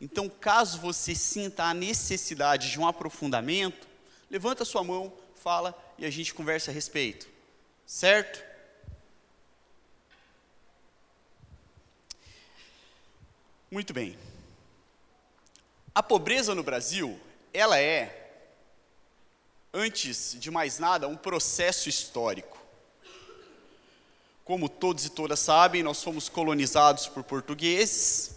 Então, caso você sinta a necessidade de um aprofundamento, levanta sua mão, fala e a gente conversa a respeito. Certo? Muito bem. A pobreza no Brasil, ela é, antes de mais nada, um processo histórico. Como todos e todas sabem, nós fomos colonizados por portugueses,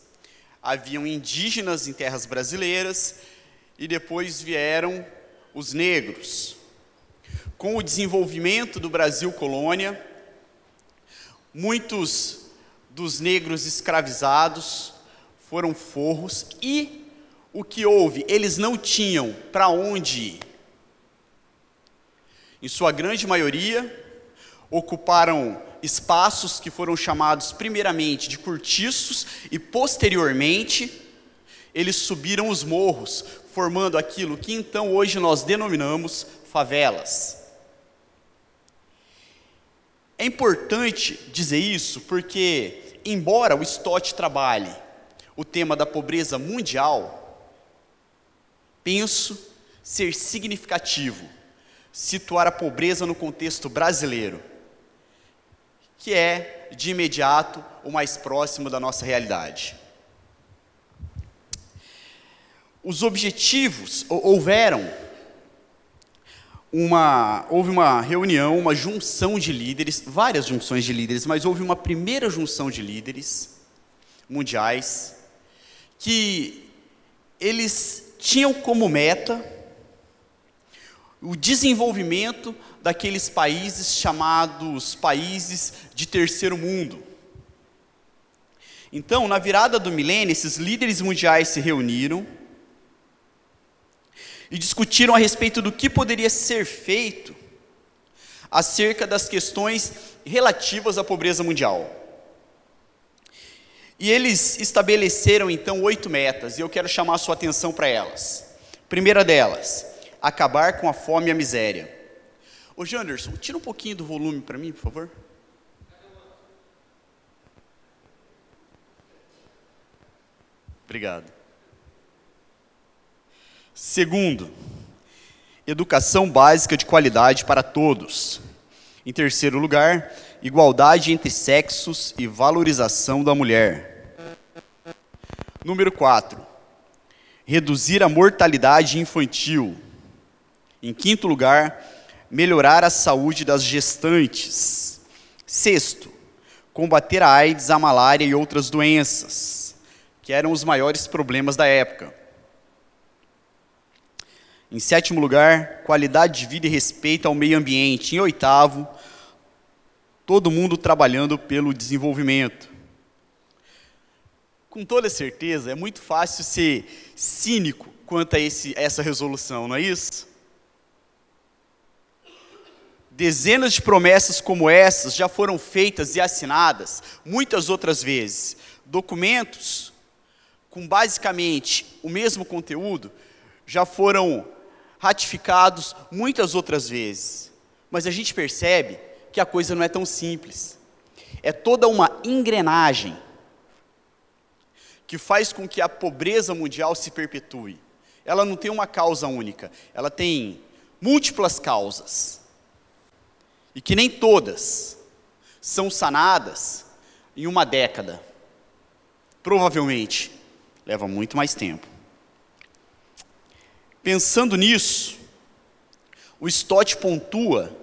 haviam indígenas em terras brasileiras e depois vieram os negros. Com o desenvolvimento do Brasil colônia, muitos dos negros escravizados foram forros e o que houve? Eles não tinham para onde ir. Em sua grande maioria, ocuparam espaços que foram chamados primeiramente de cortiços e posteriormente eles subiram os morros, formando aquilo que então hoje nós denominamos favelas. É importante dizer isso porque, embora o Stott trabalhe o tema da pobreza mundial, penso ser significativo situar a pobreza no contexto brasileiro, que é, de imediato, o mais próximo da nossa realidade. Os objetivos houveram uma, houve uma reunião, uma junção de líderes, várias junções de líderes, mas houve uma primeira junção de líderes mundiais que eles tinham como meta o desenvolvimento daqueles países chamados países de terceiro mundo. Então, na virada do milênio, esses líderes mundiais se reuniram e discutiram a respeito do que poderia ser feito acerca das questões relativas à pobreza mundial. E eles estabeleceram então oito metas, e eu quero chamar a sua atenção para elas. Primeira delas, acabar com a fome e a miséria. Ô Janderson, tira um pouquinho do volume para mim, por favor. Obrigado. Segundo, educação básica de qualidade para todos. Em terceiro lugar, igualdade entre sexos e valorização da mulher. Número 4. Reduzir a mortalidade infantil. Em quinto lugar, melhorar a saúde das gestantes. Sexto, combater a AIDS, a malária e outras doenças, que eram os maiores problemas da época. Em sétimo lugar, qualidade de vida e respeito ao meio ambiente. Em oitavo, todo mundo trabalhando pelo desenvolvimento. Com toda certeza, é muito fácil ser cínico quanto a esse, essa resolução, não é isso? Dezenas de promessas como essas já foram feitas e assinadas muitas outras vezes. Documentos com basicamente o mesmo conteúdo já foram ratificados muitas outras vezes. Mas a gente percebe que a coisa não é tão simples. É toda uma engrenagem que faz com que a pobreza mundial se perpetue. Ela não tem uma causa única, ela tem múltiplas causas. E que nem todas são sanadas em uma década. Provavelmente leva muito mais tempo. Pensando nisso, o Stott pontua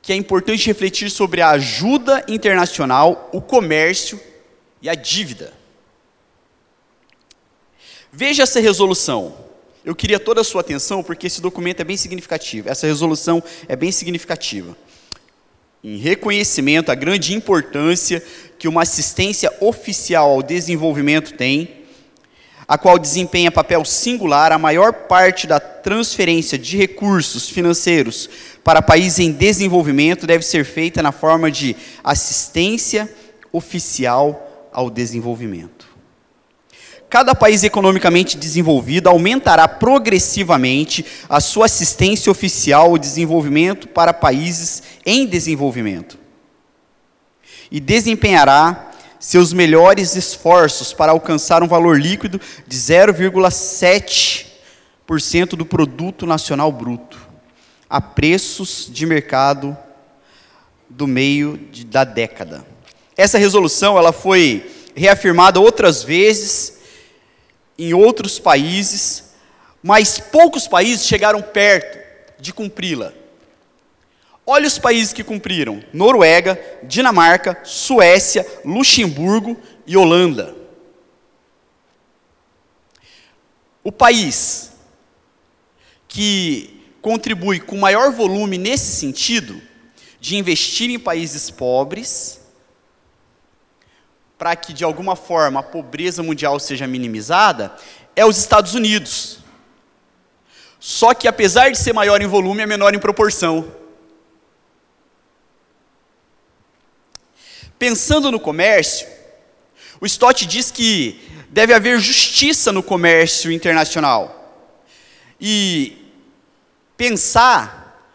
que é importante refletir sobre a ajuda internacional, o comércio e a dívida. Veja essa resolução. Eu queria toda a sua atenção porque esse documento é bem significativo. Essa resolução é bem significativa. Em reconhecimento à grande importância que uma assistência oficial ao desenvolvimento tem, a qual desempenha papel singular, a maior parte da transferência de recursos financeiros para países em desenvolvimento deve ser feita na forma de assistência oficial ao desenvolvimento. Cada país economicamente desenvolvido aumentará progressivamente a sua assistência oficial ao desenvolvimento para países em desenvolvimento e desempenhará seus melhores esforços para alcançar um valor líquido de 0,7% do produto nacional bruto, a preços de mercado do meio de, da década. Essa resolução ela foi reafirmada outras vezes em outros países, mas poucos países chegaram perto de cumpri-la. Olha os países que cumpriram: Noruega, Dinamarca, Suécia, Luxemburgo e Holanda. O país que contribui com maior volume nesse sentido, de investir em países pobres, para que de alguma forma a pobreza mundial seja minimizada, é os Estados Unidos. Só que apesar de ser maior em volume, é menor em proporção. Pensando no comércio, o Stott diz que deve haver justiça no comércio internacional. E pensar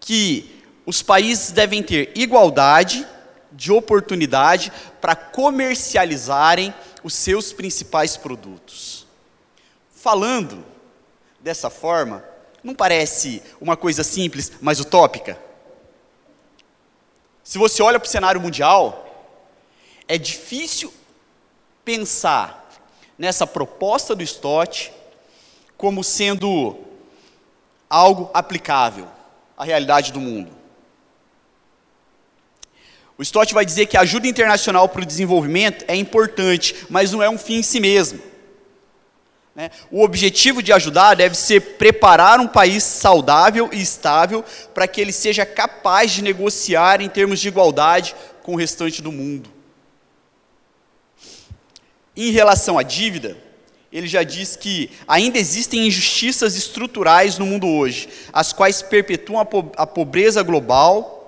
que os países devem ter igualdade de oportunidade para comercializarem os seus principais produtos. Falando dessa forma, não parece uma coisa simples, mas utópica? Se você olha para o cenário mundial, é difícil pensar nessa proposta do Stott como sendo algo aplicável à realidade do mundo. O Stott vai dizer que a ajuda internacional para o desenvolvimento é importante, mas não é um fim em si mesmo. Né? O objetivo de ajudar deve ser preparar um país saudável e estável para que ele seja capaz de negociar em termos de igualdade com o restante do mundo. Em relação à dívida, ele já diz que ainda existem injustiças estruturais no mundo hoje, as quais perpetuam a pobreza global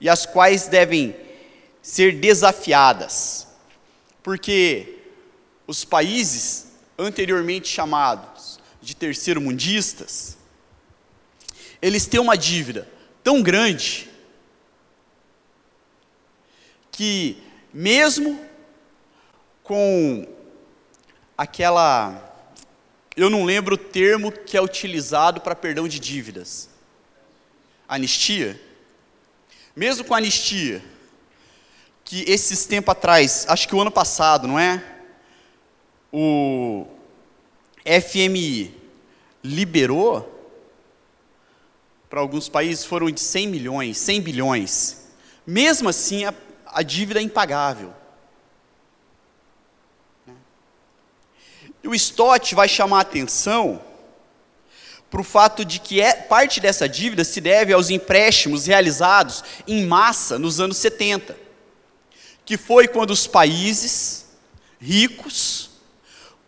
e as quais devem ser desafiadas, porque os países anteriormente chamados de terceiro-mundistas, eles têm uma dívida tão grande que, mesmo com aquela. Eu não lembro o termo que é utilizado para perdão de dívidas. Anistia? Mesmo com a anistia, que esses tempos atrás, acho que o ano passado, não é? O FMI liberou, para alguns países foram de 100 milhões, 100 bilhões. Mesmo assim, a, a dívida é impagável. E o Stott vai chamar a atenção para o fato de que é, parte dessa dívida se deve aos empréstimos realizados em massa nos anos 70, que foi quando os países ricos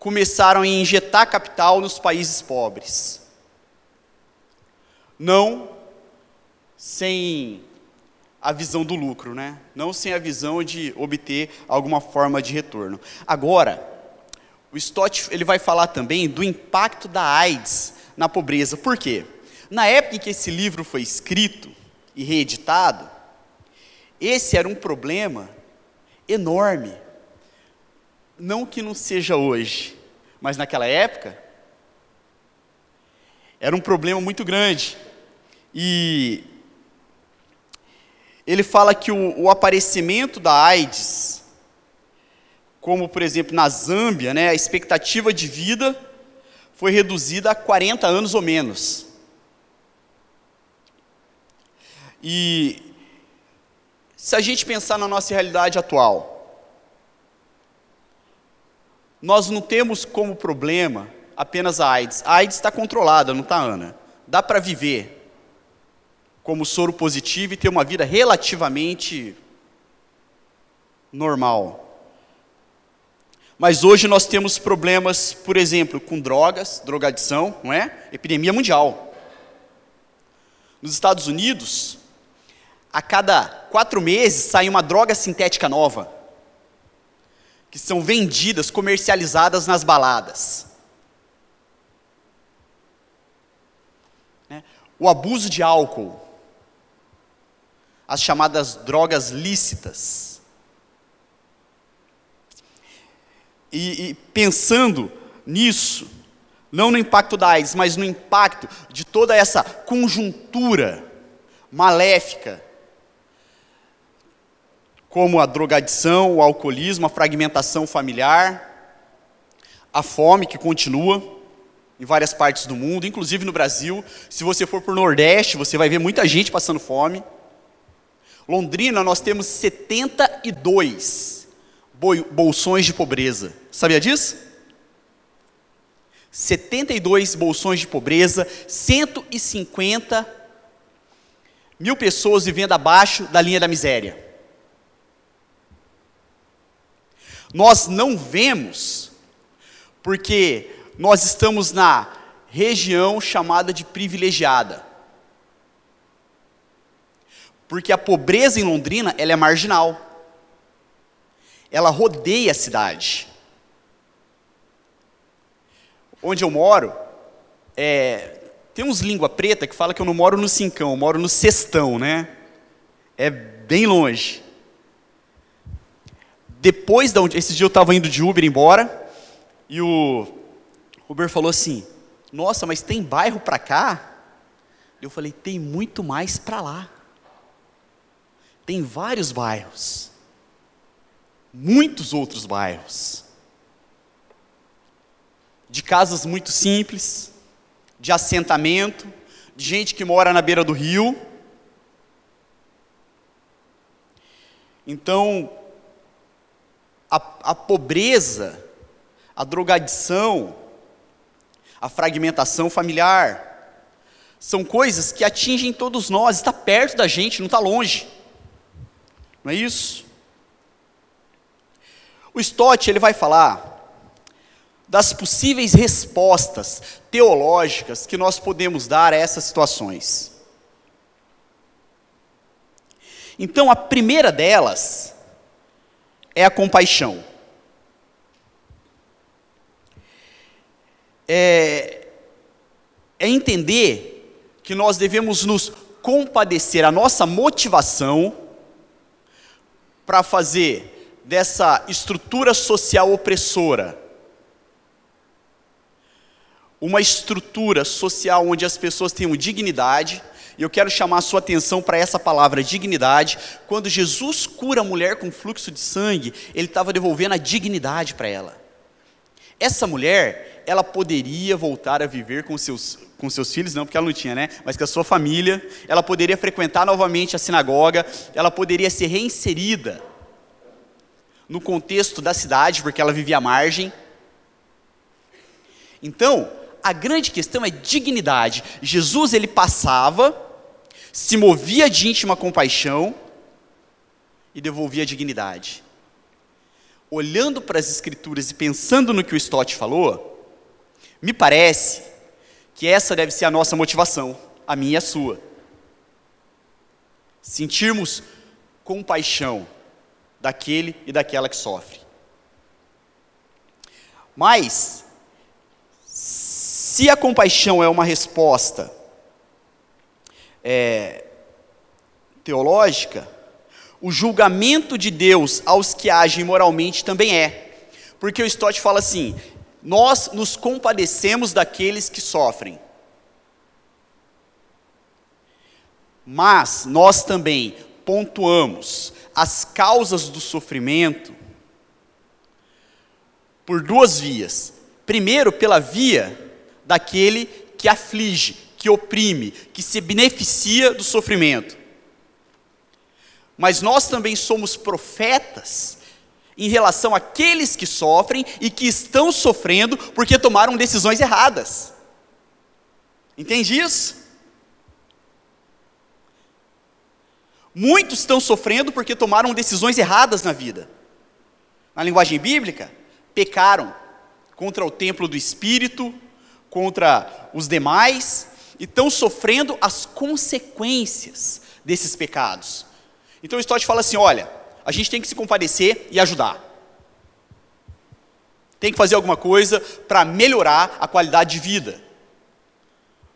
começaram a injetar capital nos países pobres. Não sem a visão do lucro, né? Não sem a visão de obter alguma forma de retorno. Agora, o Stott ele vai falar também do impacto da AIDS na pobreza. Por quê? Na época em que esse livro foi escrito e reeditado, esse era um problema enorme. Não que não seja hoje, mas naquela época era um problema muito grande. E ele fala que o, o aparecimento da AIDS, como por exemplo na Zâmbia, né, a expectativa de vida foi reduzida a 40 anos ou menos. E se a gente pensar na nossa realidade atual, nós não temos como problema apenas a AIDS. A AIDS está controlada, não está, Ana? Dá para viver como soro positivo e ter uma vida relativamente normal. Mas hoje nós temos problemas, por exemplo, com drogas, drogadição, não é? Epidemia mundial. Nos Estados Unidos, a cada quatro meses sai uma droga sintética nova, que são vendidas, comercializadas nas baladas. Né? O abuso de álcool, as chamadas drogas lícitas e, e pensando nisso, não no impacto da AIDS, mas no impacto de toda essa conjuntura maléfica, como a drogadição, o alcoolismo, a fragmentação familiar, a fome que continua em várias partes do mundo, inclusive no Brasil. Se você for para o Nordeste, você vai ver muita gente passando fome. Londrina, nós temos 72 bolsões de pobreza. Sabia disso? 72 bolsões de pobreza, 150 mil pessoas vivendo abaixo da linha da miséria. Nós não vemos, porque nós estamos na região chamada de privilegiada. Porque a pobreza em Londrina, ela é marginal. Ela rodeia a cidade. Onde eu moro, é, tem uns língua preta que fala que eu não moro no cincão, eu moro no cestão, né? É bem longe. Depois da onde, esse dia eu estava indo de Uber embora e o Uber falou assim: "Nossa, mas tem bairro para cá?" Eu falei: "Tem muito mais para lá." Tem vários bairros. Muitos outros bairros. De casas muito simples, de assentamento, de gente que mora na beira do rio. Então, a, a pobreza, a drogadição, a fragmentação familiar, são coisas que atingem todos nós, está perto da gente, não está longe. Não é isso? O Stott ele vai falar das possíveis respostas teológicas que nós podemos dar a essas situações. Então, a primeira delas é a compaixão. É, é entender que nós devemos nos compadecer, a nossa motivação para fazer dessa estrutura social opressora uma estrutura social onde as pessoas tenham dignidade, e eu quero chamar a sua atenção para essa palavra dignidade. Quando Jesus cura a mulher com fluxo de sangue, ele estava devolvendo a dignidade para ela. Essa mulher, ela poderia voltar a viver com seus, com seus filhos, não porque ela não tinha, né? Mas com a sua família, ela poderia frequentar novamente a sinagoga, ela poderia ser reinserida no contexto da cidade, porque ela vivia à margem. Então, a grande questão é dignidade. Jesus ele passava, se movia de íntima compaixão e devolvia a dignidade. Olhando para as escrituras e pensando no que o Stott falou, me parece que essa deve ser a nossa motivação, a minha e a sua. Sentirmos compaixão daquele e daquela que sofre. Mas se a compaixão é uma resposta é, teológica, o julgamento de Deus aos que agem moralmente também é. Porque o Stott fala assim: nós nos compadecemos daqueles que sofrem. Mas nós também pontuamos as causas do sofrimento por duas vias. Primeiro, pela via daquele que aflige, que oprime, que se beneficia do sofrimento. Mas nós também somos profetas em relação àqueles que sofrem e que estão sofrendo porque tomaram decisões erradas. Entende isso? Muitos estão sofrendo porque tomaram decisões erradas na vida. Na linguagem bíblica, pecaram contra o templo do espírito, contra os demais e estão sofrendo as consequências desses pecados. Então Stott fala assim: olha, a gente tem que se compadecer e ajudar. Tem que fazer alguma coisa para melhorar a qualidade de vida.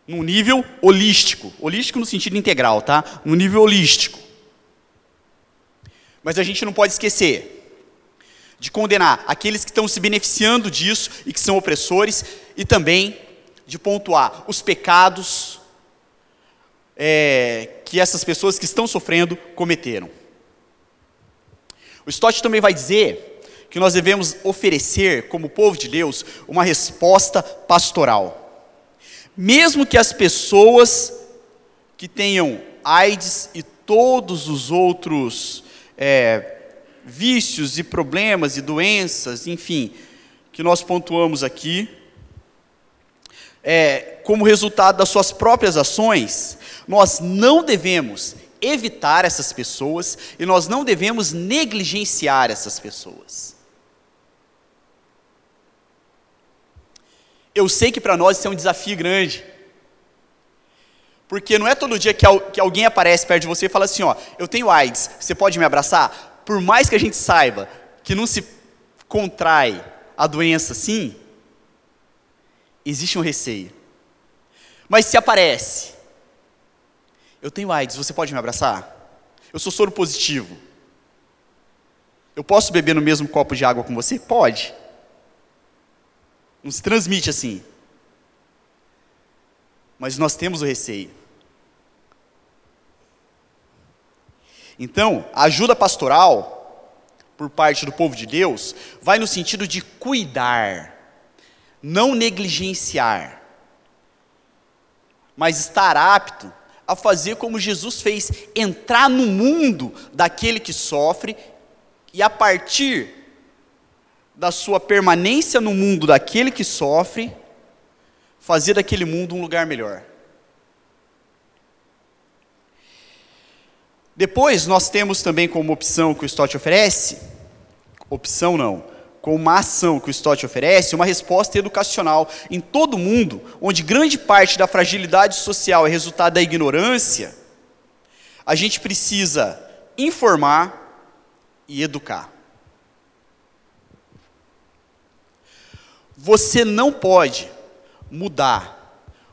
Num nível holístico. Holístico no sentido integral, tá? No nível holístico. Mas a gente não pode esquecer de condenar aqueles que estão se beneficiando disso e que são opressores, e também de pontuar os pecados é, que essas pessoas que estão sofrendo cometeram. O Stott também vai dizer que nós devemos oferecer, como povo de Deus, uma resposta pastoral. Mesmo que as pessoas que tenham AIDS e todos os outros é, vícios e problemas e doenças, enfim, que nós pontuamos aqui, é, como resultado das suas próprias ações, nós não devemos evitar essas pessoas e nós não devemos negligenciar essas pessoas. Eu sei que para nós isso é um desafio grande. Porque não é todo dia que, alguém aparece perto de você e fala assim: Ó, eu tenho AIDS, você pode me abraçar? por mais que a gente saiba que não se contrai a doença assim, existe um receio. Mas se aparece, eu tenho AIDS, você pode me abraçar? Eu sou soro positivo. Eu posso beber no mesmo copo de água com você? Pode. Não se transmite assim. Mas nós temos o receio. Então, a ajuda pastoral, por parte do povo de Deus, vai no sentido de cuidar, não negligenciar, mas estar apto a fazer como Jesus fez, entrar no mundo daquele que sofre e a partir da sua permanência no mundo daquele que sofre, fazer daquele mundo um lugar melhor. Depois nós temos também como opção que o Stott oferece, opção não, como uma ação que o Stott oferece, uma resposta educacional em todo mundo, onde grande parte da fragilidade social é resultado da ignorância, a gente precisa informar e educar. Você não pode mudar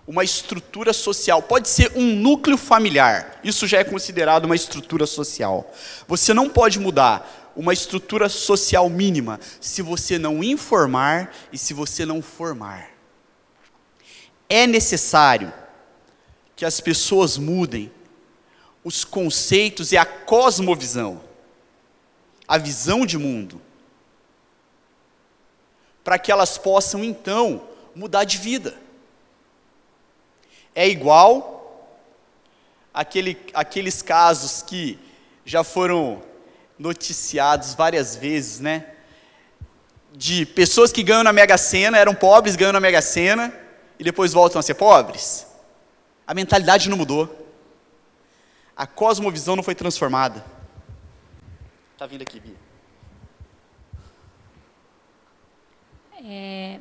uma estrutura social, pode ser um núcleo familiar, isso já é considerado uma estrutura social. Você não pode mudar uma estrutura social mínima se você não informar e se você não formar. É necessário que as pessoas mudem os conceitos e a cosmovisão, a visão de mundo, para que elas possam então mudar de vida é igual aquele, aqueles casos que já foram noticiados várias vezes, né? De pessoas que ganham na Mega Sena, eram pobres, ganham na Mega Sena e depois voltam a ser pobres. A mentalidade não mudou. A cosmovisão não foi transformada. Tá vindo aqui, Bia. É,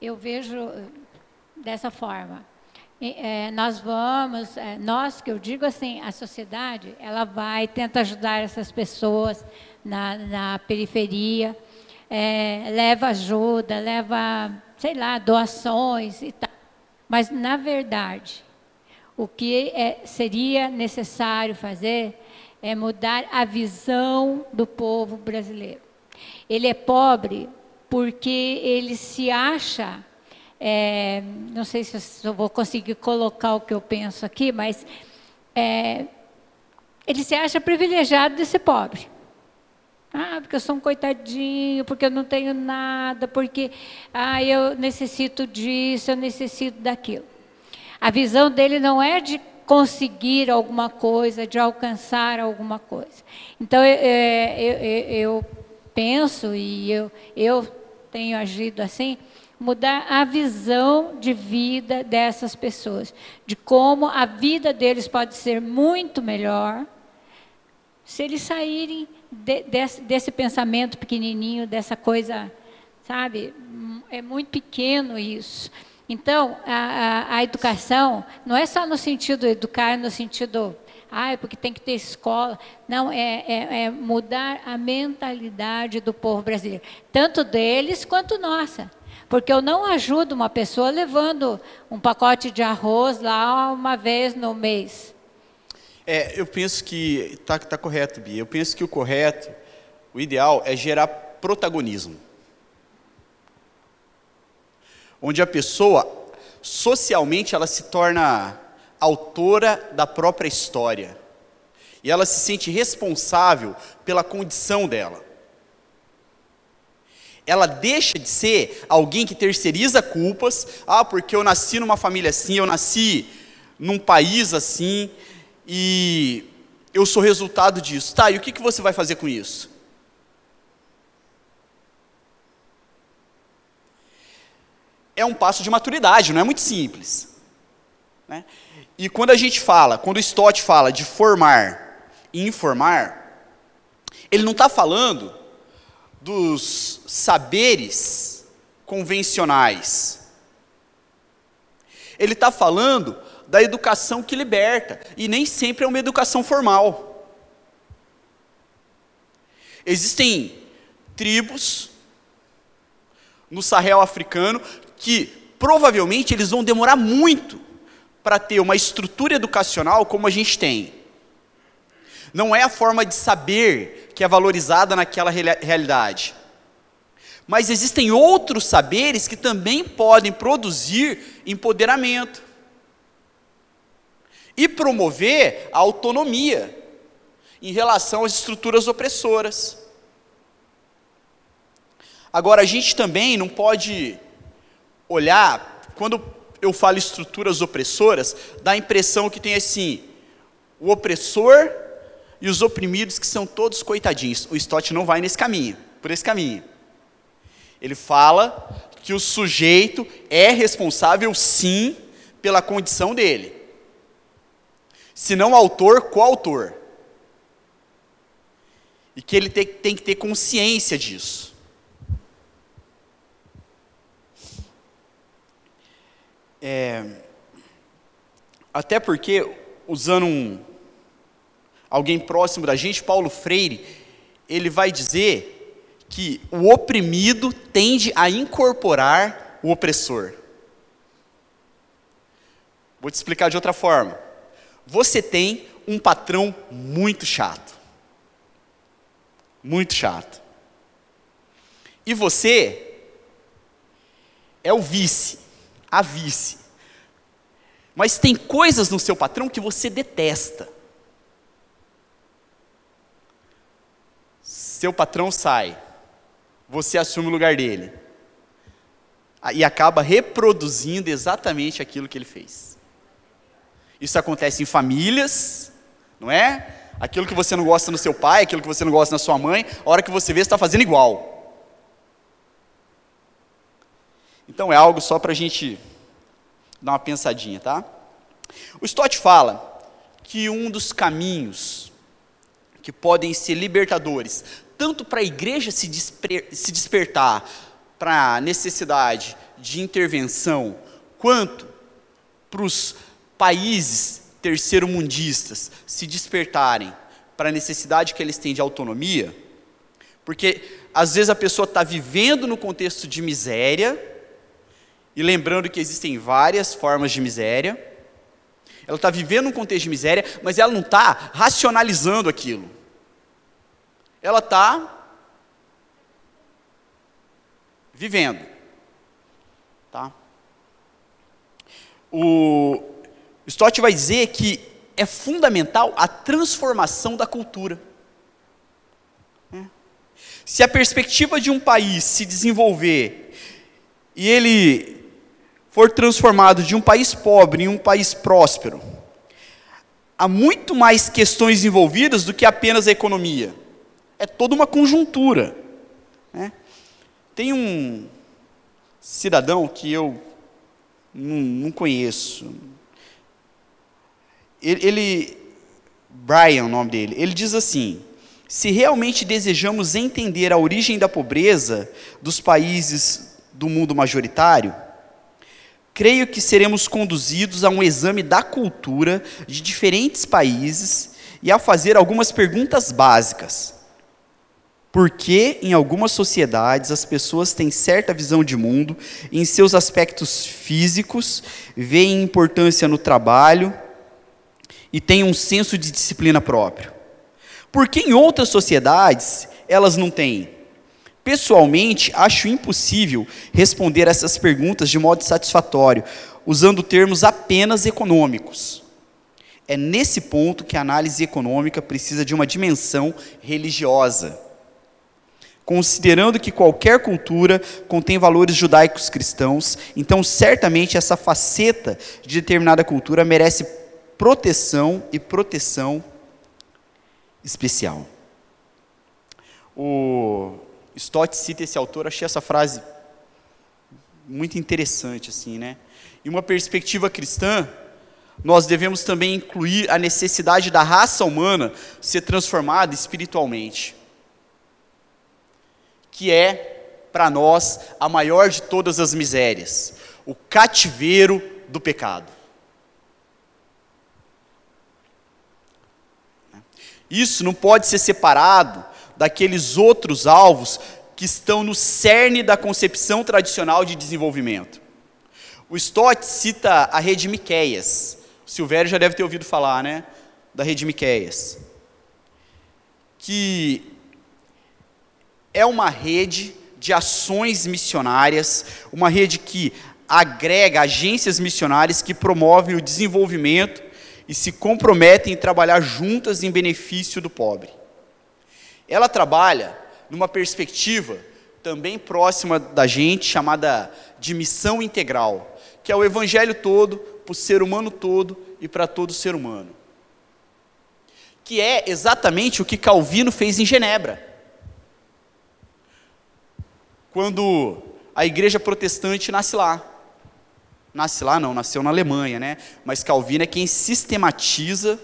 eu vejo dessa forma. E, é, nós vamos, é, nós que eu digo assim, a sociedade, ela vai, tenta ajudar essas pessoas na, na periferia, é, leva ajuda, leva, sei lá, doações e tal. Mas, na verdade, o que é, seria necessário fazer é mudar a visão do povo brasileiro. Ele é pobre porque ele se acha é, não sei se eu vou conseguir colocar o que eu penso aqui, mas é, ele se acha privilegiado de ser pobre. Ah, porque eu sou um coitadinho, porque eu não tenho nada, porque ah, eu necessito disso, eu necessito daquilo. A visão dele não é de conseguir alguma coisa, de alcançar alguma coisa. Então, eu, é, eu, eu penso e eu, eu tenho agido assim, mudar a visão de vida dessas pessoas, de como a vida deles pode ser muito melhor se eles saírem de, desse, desse pensamento pequenininho, dessa coisa, sabe? É muito pequeno isso. Então, a, a, a educação não é só no sentido educar, no sentido ah, é porque tem que ter escola. Não, é, é, é, mudar a mentalidade do povo brasileiro, tanto deles quanto nossa. Porque eu não ajudo uma pessoa levando um pacote de arroz lá uma vez no mês. É, eu penso que está tá correto, Bia. Eu penso que o correto, O ideal é gerar protagonismo. Onde a pessoa, socialmente, ela se torna autora da própria história. E ela se sente responsável pela condição dela. Ela deixa de ser alguém que terceiriza culpas. Ah, porque eu nasci numa família assim, eu nasci num país assim, e eu sou resultado disso. Tá, e o que, que você vai fazer com isso? É um passo de maturidade, não é muito simples. Né? E quando a gente fala, quando o Stott fala de formar e informar, ele não está falando dos saberes convencionais. Ele está falando da educação que liberta, e nem sempre é uma educação formal. Existem tribos no Sahel africano que provavelmente eles vão demorar muito para ter uma estrutura educacional como a gente tem. Não é a forma de saber que é valorizada naquela realidade. Mas existem outros saberes que também podem produzir empoderamento e promover a autonomia em relação às estruturas opressoras. Agora, a gente também não pode olhar, quando eu falo estruturas opressoras, dá a impressão que tem assim, o opressor e os oprimidos que são todos coitadinhos. O Stott não vai nesse caminho, por esse caminho. Ele fala que o sujeito é responsável sim pela condição dele. Se não autor, coautor. E que ele tem, que ter consciência disso. É, até porque, usando um, alguém próximo da gente, Paulo Freire, ele vai dizer que o oprimido tende a incorporar o opressor. Vou te explicar de outra forma. Você tem um patrão muito chato. Muito chato. E você é o vice a vice. Mas tem coisas no seu patrão que você detesta. Seu patrão sai, você assume o lugar dele. E acaba reproduzindo exatamente aquilo que ele fez. Isso acontece em famílias, não é? Aquilo que você não gosta no seu pai, aquilo que você não gosta na sua mãe, a hora que você vê, você está fazendo igual. Então é algo só para a gente dar uma pensadinha, tá? O Stott fala que um dos caminhos que podem ser libertadores, tanto para a igreja se, desper se despertar para a necessidade de intervenção, quanto para os países terceiro-mundistas se despertarem para a necessidade que eles têm de autonomia, porque às vezes a pessoa está vivendo no contexto de miséria, e lembrando que existem várias formas de miséria. Ela está vivendo um contexto de miséria, mas ela não está racionalizando aquilo. Ela está vivendo. Tá? O Stott vai dizer que é fundamental a transformação da cultura. É. Se a perspectiva de um país se desenvolver e ele for transformado de um país pobre em um país próspero, há muito mais questões envolvidas do que apenas a economia. É toda uma conjuntura. Né? Tem um cidadão que eu não, não conheço. Ele, ele, Brian, o nome dele, ele diz assim: se realmente desejamos entender a origem da pobreza dos países do mundo majoritário, creio que seremos conduzidos a um exame da cultura de diferentes países e a fazer algumas perguntas básicas. Por que, em algumas sociedades, as pessoas têm certa visão de mundo em seus aspectos físicos, veem importância no trabalho e têm um senso de disciplina próprio? Por que, em outras sociedades, elas não têm? Pessoalmente, acho impossível responder essas perguntas de modo satisfatório, usando termos apenas econômicos. É nesse ponto que a análise econômica precisa de uma dimensão religiosa. Considerando que qualquer cultura contém valores judaicos cristãos, então certamente essa faceta de determinada cultura merece proteção e proteção especial. O Stott cita esse autor, achei essa frase muito interessante assim, né? Em uma perspectiva cristã, nós devemos também incluir a necessidade da raça humana ser transformada espiritualmente, que é para nós a maior de todas as misérias, o cativeiro do pecado. Isso não pode ser separado daqueles outros alvos que estão no cerne da concepção tradicional de desenvolvimento. O Stott cita a rede Miqueias. O Silvério já deve ter ouvido falar, né? Da rede Miqueias. Que é uma rede de ações missionárias, uma rede que agrega agências missionárias que promovem o desenvolvimento e se comprometem em trabalhar juntas em benefício do pobre. Ela trabalha numa perspectiva também próxima da gente, chamada de missão integral, que é o evangelho todo, para o ser humano todo e para todo ser humano. Que é exatamente o que Calvino fez em Genebra. Quando a igreja protestante nasce lá nasce lá, não, nasceu na Alemanha, né? Mas Calvino é quem sistematiza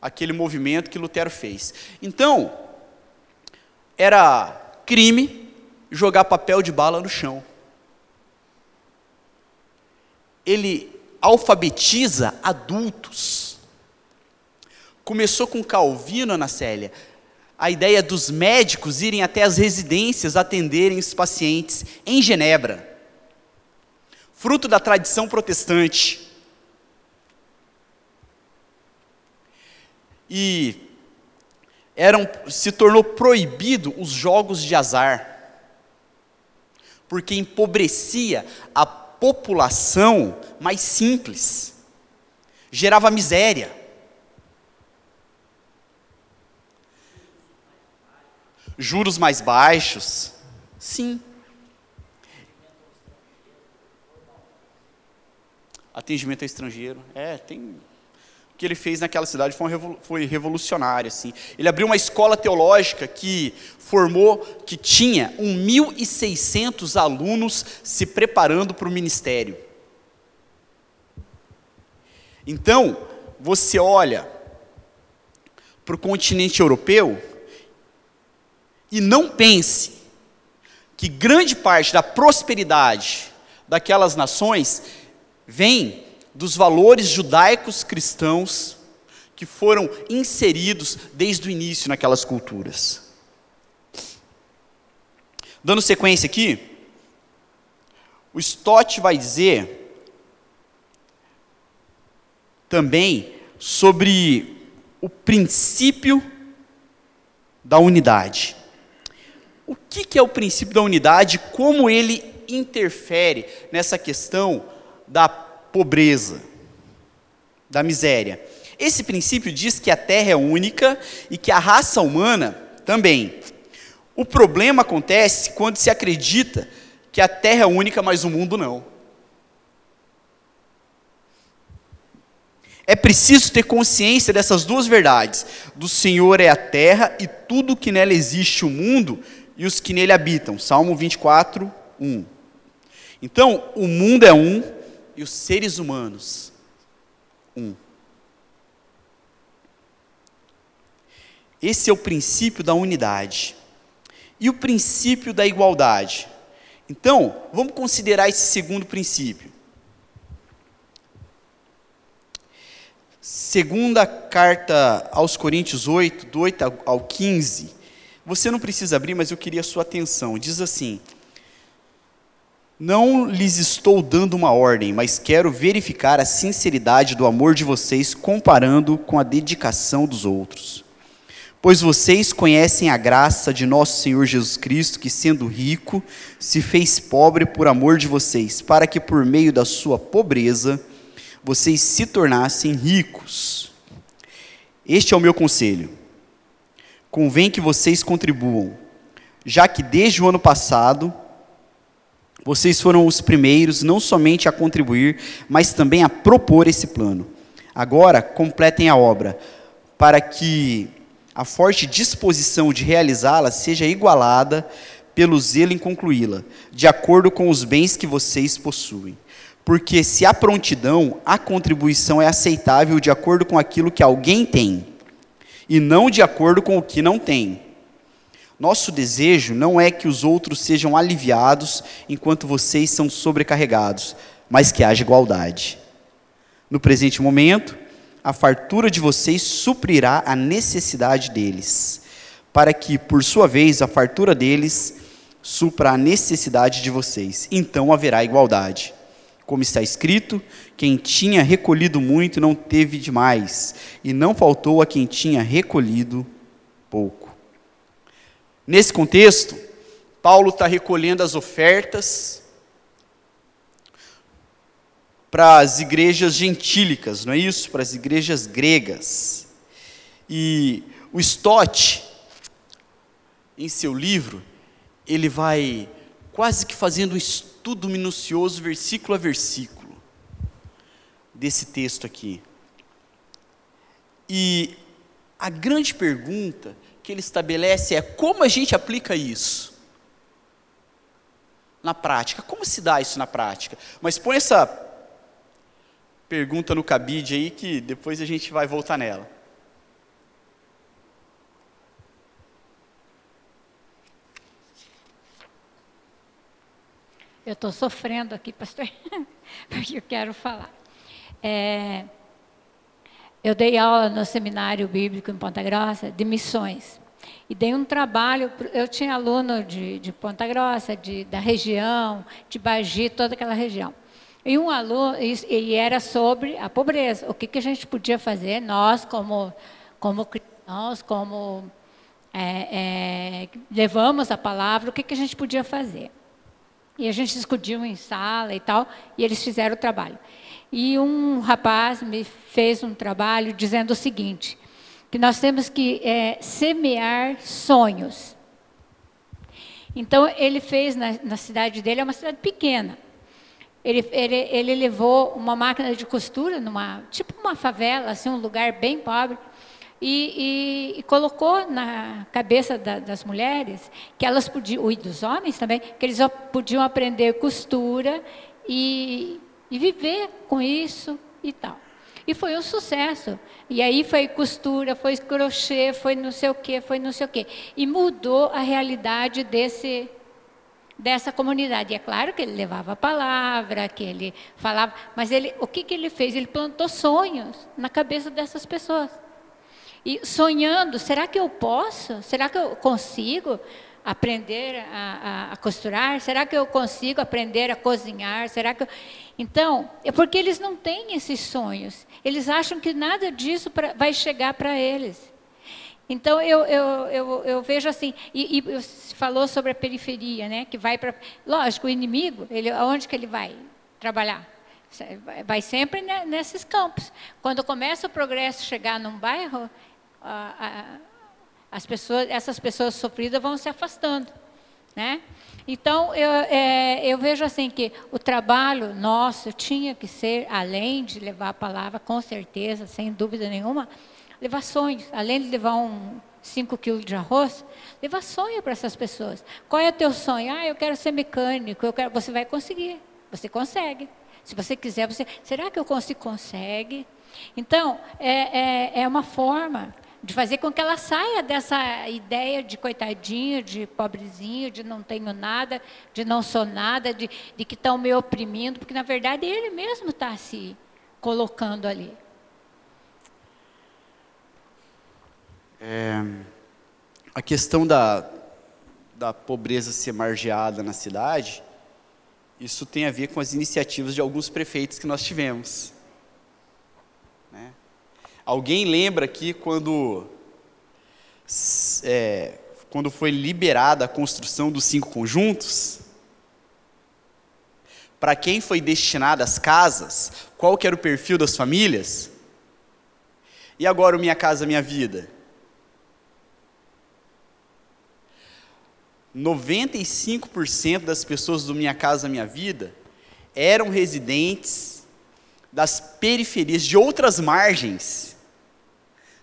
aquele movimento que Lutero fez. Então, era crime jogar papel de bala no chão. Ele alfabetiza adultos. Começou com Calvino, Ana Célia, a ideia dos médicos irem até as residências atenderem os pacientes em Genebra fruto da tradição protestante. E eram, se tornou proibido os jogos de azar, porque empobrecia a população mais simples, gerava miséria. Juros mais baixos, sim. atendimento a estrangeiro. É, tem. O que ele fez naquela cidade foi, um foi revolucionário. Assim. Ele abriu uma escola teológica que formou, que tinha 1.600 alunos se preparando para o ministério. Então, você olha para o continente europeu e não pense que grande parte da prosperidade daquelas nações vem dos valores judaicos cristãos que foram inseridos desde o início naquelas culturas. Dando sequência aqui, o Stott vai dizer também sobre o princípio da unidade. O que é o princípio da unidade? Como ele interfere nessa questão da pobreza, da miséria. Esse princípio diz que a Terra é única e que a raça humana também. O problema acontece quando se acredita que a Terra é única, mas o mundo não. É preciso ter consciência dessas duas verdades: do Senhor é a terra e tudo que nela existe, o mundo e os que nele habitam. Salmo 24, 1. Então, o mundo é um, e os seres humanos um. Esse é o princípio da unidade. E o princípio da igualdade. Então, vamos considerar esse segundo princípio. Segunda carta aos Coríntios 8, do 8 ao 15. Você não precisa abrir, mas eu queria a sua atenção. Diz assim: não lhes estou dando uma ordem, mas quero verificar a sinceridade do amor de vocês comparando com a dedicação dos outros. Pois vocês conhecem a graça de nosso Senhor Jesus Cristo, que sendo rico, se fez pobre por amor de vocês, para que por meio da sua pobreza vocês se tornassem ricos. Este é o meu conselho. Convém que vocês contribuam, já que desde o ano passado vocês foram os primeiros não somente a contribuir, mas também a propor esse plano. Agora, completem a obra, para que a forte disposição de realizá-la seja igualada pelo zelo em concluí-la, de acordo com os bens que vocês possuem. Porque se há prontidão, a contribuição é aceitável de acordo com aquilo que alguém tem, e não de acordo com o que não tem. Nosso desejo não é que os outros sejam aliviados enquanto vocês são sobrecarregados, mas que haja igualdade. No presente momento, a fartura de vocês suprirá a necessidade deles, para que, por sua vez, a fartura deles supra a necessidade de vocês. Então haverá igualdade. Como está escrito, quem tinha recolhido muito não teve demais, e não faltou a quem tinha recolhido pouco. Nesse contexto, Paulo está recolhendo as ofertas para as igrejas gentílicas, não é isso? Para as igrejas gregas. E o Stott, em seu livro, ele vai quase que fazendo um estudo minucioso, versículo a versículo, desse texto aqui. E a grande pergunta que ele estabelece é como a gente aplica isso na prática. Como se dá isso na prática? Mas põe essa pergunta no cabide aí que depois a gente vai voltar nela. Eu estou sofrendo aqui, pastor, porque eu quero falar. É, eu dei aula no seminário bíblico em Ponta Grossa de missões. E dei um trabalho, eu tinha aluno de, de Ponta Grossa, de, da região, de Bagi, toda aquela região. E um aluno, e era sobre a pobreza. O que, que a gente podia fazer, nós como, como cristãos, como é, é, levamos a palavra, o que, que a gente podia fazer. E a gente discutiu em sala e tal, e eles fizeram o trabalho. E um rapaz me fez um trabalho dizendo o seguinte, que nós temos que é, semear sonhos. Então, ele fez na, na cidade dele, é uma cidade pequena, ele, ele, ele levou uma máquina de costura, numa, tipo uma favela, assim, um lugar bem pobre, e, e, e colocou na cabeça da, das mulheres que elas podiam, e dos homens também, que eles podiam aprender costura e, e viver com isso e tal. E foi um sucesso. E aí foi costura, foi crochê, foi não sei o quê, foi não sei o quê. E mudou a realidade desse, dessa comunidade. E é claro que ele levava a palavra, que ele falava, mas ele, o que, que ele fez? Ele plantou sonhos na cabeça dessas pessoas. E sonhando, será que eu posso? Será que eu consigo aprender a, a, a costurar? Será que eu consigo aprender a cozinhar? Será que eu... Então, é porque eles não têm esses sonhos. Eles acham que nada disso pra, vai chegar para eles. Então, eu, eu, eu, eu, vejo assim, e, e falou sobre a periferia, né, que vai para... Lógico, o inimigo, ele, aonde que ele vai trabalhar? Vai sempre nesses campos. Quando começa o progresso chegar num bairro, as pessoas, essas pessoas sofridas vão se afastando. Né? Então, eu, é, eu vejo assim que o trabalho nosso tinha que ser, além de levar a palavra, com certeza, sem dúvida nenhuma, levar sonhos, além de levar um 5 quilos de arroz, levar sonho para essas pessoas. Qual é o teu sonho? Ah, eu quero ser mecânico, eu quero, você vai conseguir, você consegue. Se você quiser, você. Será que eu consigo? Consegue. Então, é, é, é uma forma de fazer com que ela saia dessa ideia de coitadinho, de pobrezinho, de não tenho nada, de não sou nada, de, de que estão me oprimindo, porque na verdade ele mesmo está se colocando ali. É, a questão da, da pobreza ser margeada na cidade, isso tem a ver com as iniciativas de alguns prefeitos que nós tivemos. Alguém lembra aqui quando é, quando foi liberada a construção dos cinco conjuntos, para quem foi destinada as casas, qual que era o perfil das famílias? E agora o Minha Casa Minha Vida? 95% das pessoas do Minha Casa Minha Vida eram residentes das periferias, de outras margens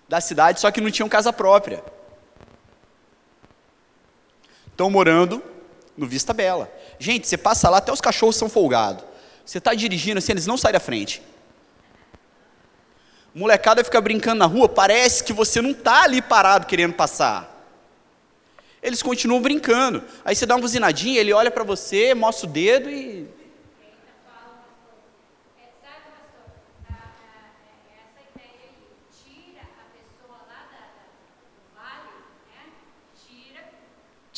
da cidade, só que não tinham casa própria. Estão morando no Vista Bela. Gente, você passa lá, até os cachorros são folgados. Você está dirigindo assim, eles não saem da frente. Molecada fica brincando na rua, parece que você não está ali parado querendo passar. Eles continuam brincando. Aí você dá uma buzinadinha, ele olha para você, mostra o dedo e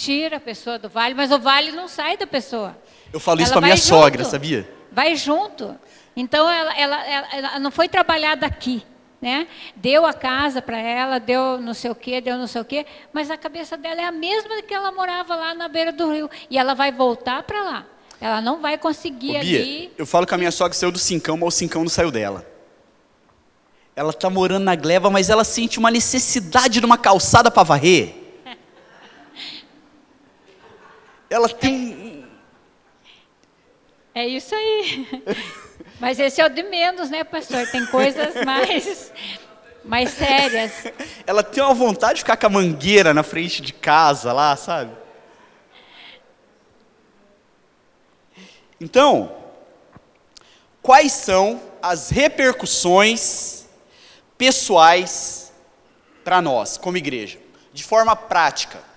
tira a pessoa do vale, mas o vale não sai da pessoa. Eu falo isso para minha junto, sogra, sabia? Vai junto. Então ela, ela, ela, ela, não foi trabalhada aqui, né? Deu a casa para ela, deu não sei o quê, deu não sei o quê, mas a cabeça dela é a mesma que ela morava lá na beira do rio e ela vai voltar para lá. Ela não vai conseguir Ô, Bia, ali. Eu falo que a minha sogra saiu do cincão, mas o cincão não saiu dela. Ela está morando na gleba, mas ela sente uma necessidade de uma calçada para varrer. Ela tem É isso aí. Mas esse é o de menos, né, pastor? Tem coisas mais mais sérias. Ela tem uma vontade de ficar com a mangueira na frente de casa lá, sabe? Então, quais são as repercussões pessoais para nós, como igreja, de forma prática?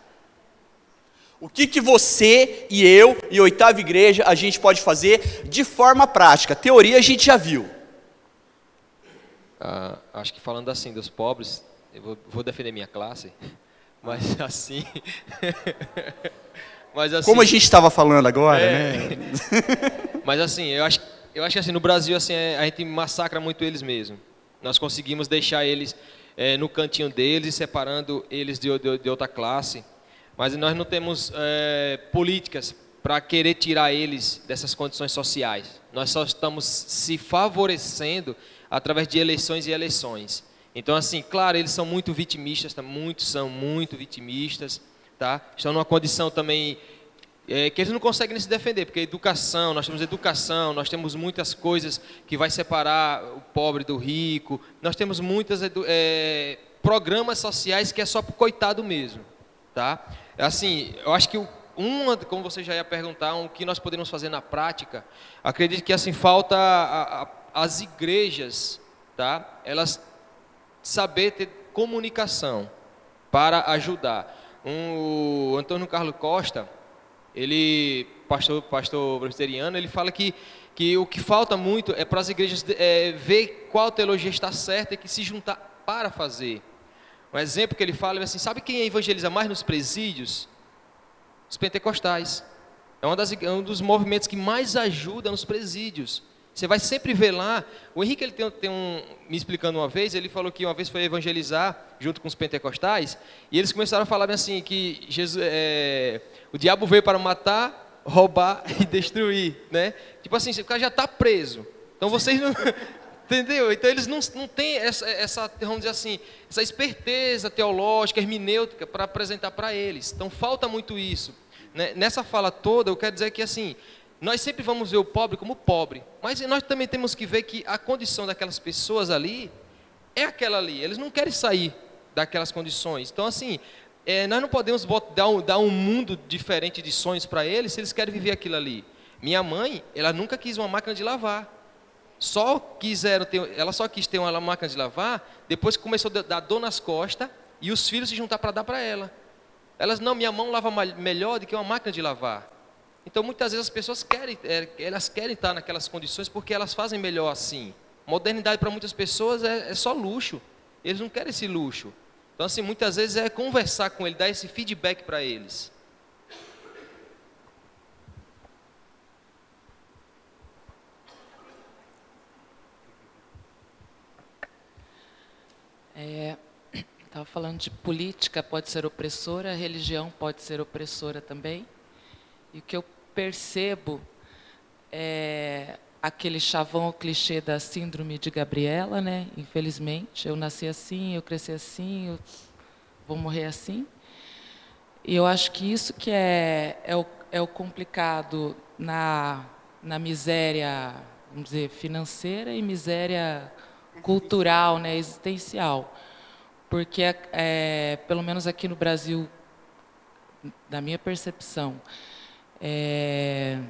O que, que você e eu e oitava igreja a gente pode fazer de forma prática? Teoria a gente já viu. Ah, acho que falando assim dos pobres, eu vou, vou defender minha classe, mas assim, mas assim. Como a gente estava falando agora, é, né? mas assim, eu acho, eu acho que assim no Brasil assim é, a gente massacra muito eles mesmo. Nós conseguimos deixar eles é, no cantinho deles separando eles de, de, de outra classe mas nós não temos é, políticas para querer tirar eles dessas condições sociais. Nós só estamos se favorecendo através de eleições e eleições. Então, assim, claro, eles são muito vitimistas, tá? muitos são muito vitimistas, tá? Estão numa condição também é, que eles não conseguem se defender, porque educação, nós temos educação, nós temos muitas coisas que vai separar o pobre do rico, nós temos muitos é, programas sociais que é só para o coitado mesmo, tá? Assim, eu acho que uma, como você já ia perguntar, o que nós podemos fazer na prática, acredito que assim falta a, a, as igrejas, tá? Elas saber ter comunicação para ajudar. Um, o Antônio Carlos Costa, ele pastor pastor presbiteriano, ele fala que que o que falta muito é para as igrejas é, ver qual teologia está certa e que se juntar para fazer. Um exemplo que ele fala é assim: sabe quem evangeliza mais nos presídios? Os pentecostais. É, das, é um dos movimentos que mais ajuda nos presídios. Você vai sempre ver lá. O Henrique ele tem, tem, um, me explicando uma vez, ele falou que uma vez foi evangelizar junto com os pentecostais, e eles começaram a falar assim que Jesus, é, o diabo veio para matar, roubar e destruir, né? Tipo assim, o cara já está preso. Então vocês não, Entendeu? Então eles não, não têm essa, essa, vamos dizer assim, essa esperteza teológica, hermenêutica para apresentar para eles. Então falta muito isso. Né? Nessa fala toda, eu quero dizer que assim, nós sempre vamos ver o pobre como pobre, mas nós também temos que ver que a condição daquelas pessoas ali é aquela ali. Eles não querem sair daquelas condições. Então assim, é, nós não podemos botar, dar, um, dar um mundo diferente de sonhos para eles se eles querem viver aquilo ali. Minha mãe, ela nunca quis uma máquina de lavar só quiseram ter, ela só quis ter uma máquina de lavar depois que começou a dar dor nas costas e os filhos se juntar para dar para ela. Elas, não, minha mão lava melhor do que uma máquina de lavar. Então muitas vezes as pessoas querem, é, elas querem estar naquelas condições porque elas fazem melhor assim. Modernidade para muitas pessoas é, é só luxo. Eles não querem esse luxo. Então assim, muitas vezes é conversar com ele, dar esse feedback para eles. É, estava falando de política pode ser opressora, religião pode ser opressora também. E o que eu percebo é aquele chavão clichê da síndrome de Gabriela, né? Infelizmente, eu nasci assim, eu cresci assim, eu vou morrer assim. E eu acho que isso que é, é, o, é o complicado na, na miséria, vamos dizer, financeira e miséria cultural, né, existencial. Porque, é, pelo menos aqui no Brasil, da minha percepção, é,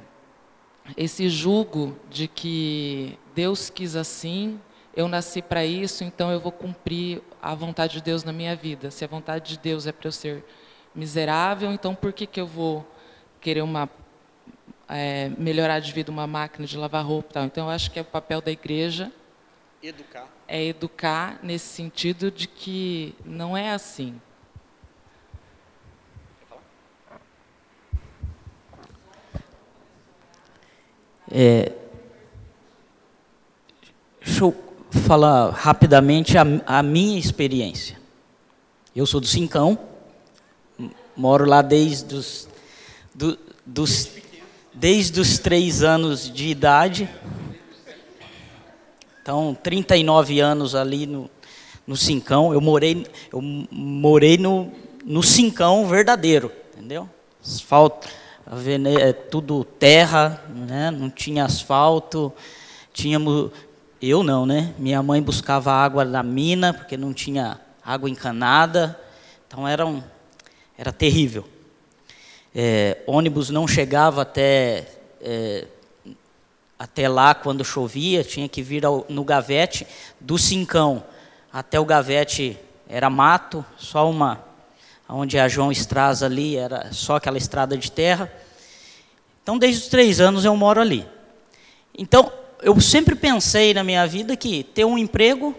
esse julgo de que Deus quis assim, eu nasci para isso, então eu vou cumprir a vontade de Deus na minha vida. Se a vontade de Deus é para eu ser miserável, então por que, que eu vou querer uma é, melhorar de vida uma máquina de lavar roupa? Tal? Então eu acho que é o papel da igreja educar. é educar nesse sentido de que não é assim. É, deixa eu falar rapidamente a, a, minha experiência. Eu sou do Cincão, moro lá desde os, do, dos, desde os três anos de idade. Então, 39 anos ali no, no Cincão. Eu morei, eu morei no, no Cincão verdadeiro, entendeu? Asfalto é tudo terra, né? não tinha asfalto, tínhamos, eu não, né? Minha mãe buscava água na mina, porque não tinha água encanada, então era, um, era terrível. É, ônibus não chegava até, é, até lá quando chovia, tinha que vir ao, no gavete do Cincão até o gavete era mato, só uma onde a João Estraz ali, era só aquela estrada de terra. Então, desde os três anos eu moro ali. Então, eu sempre pensei na minha vida que ter um emprego,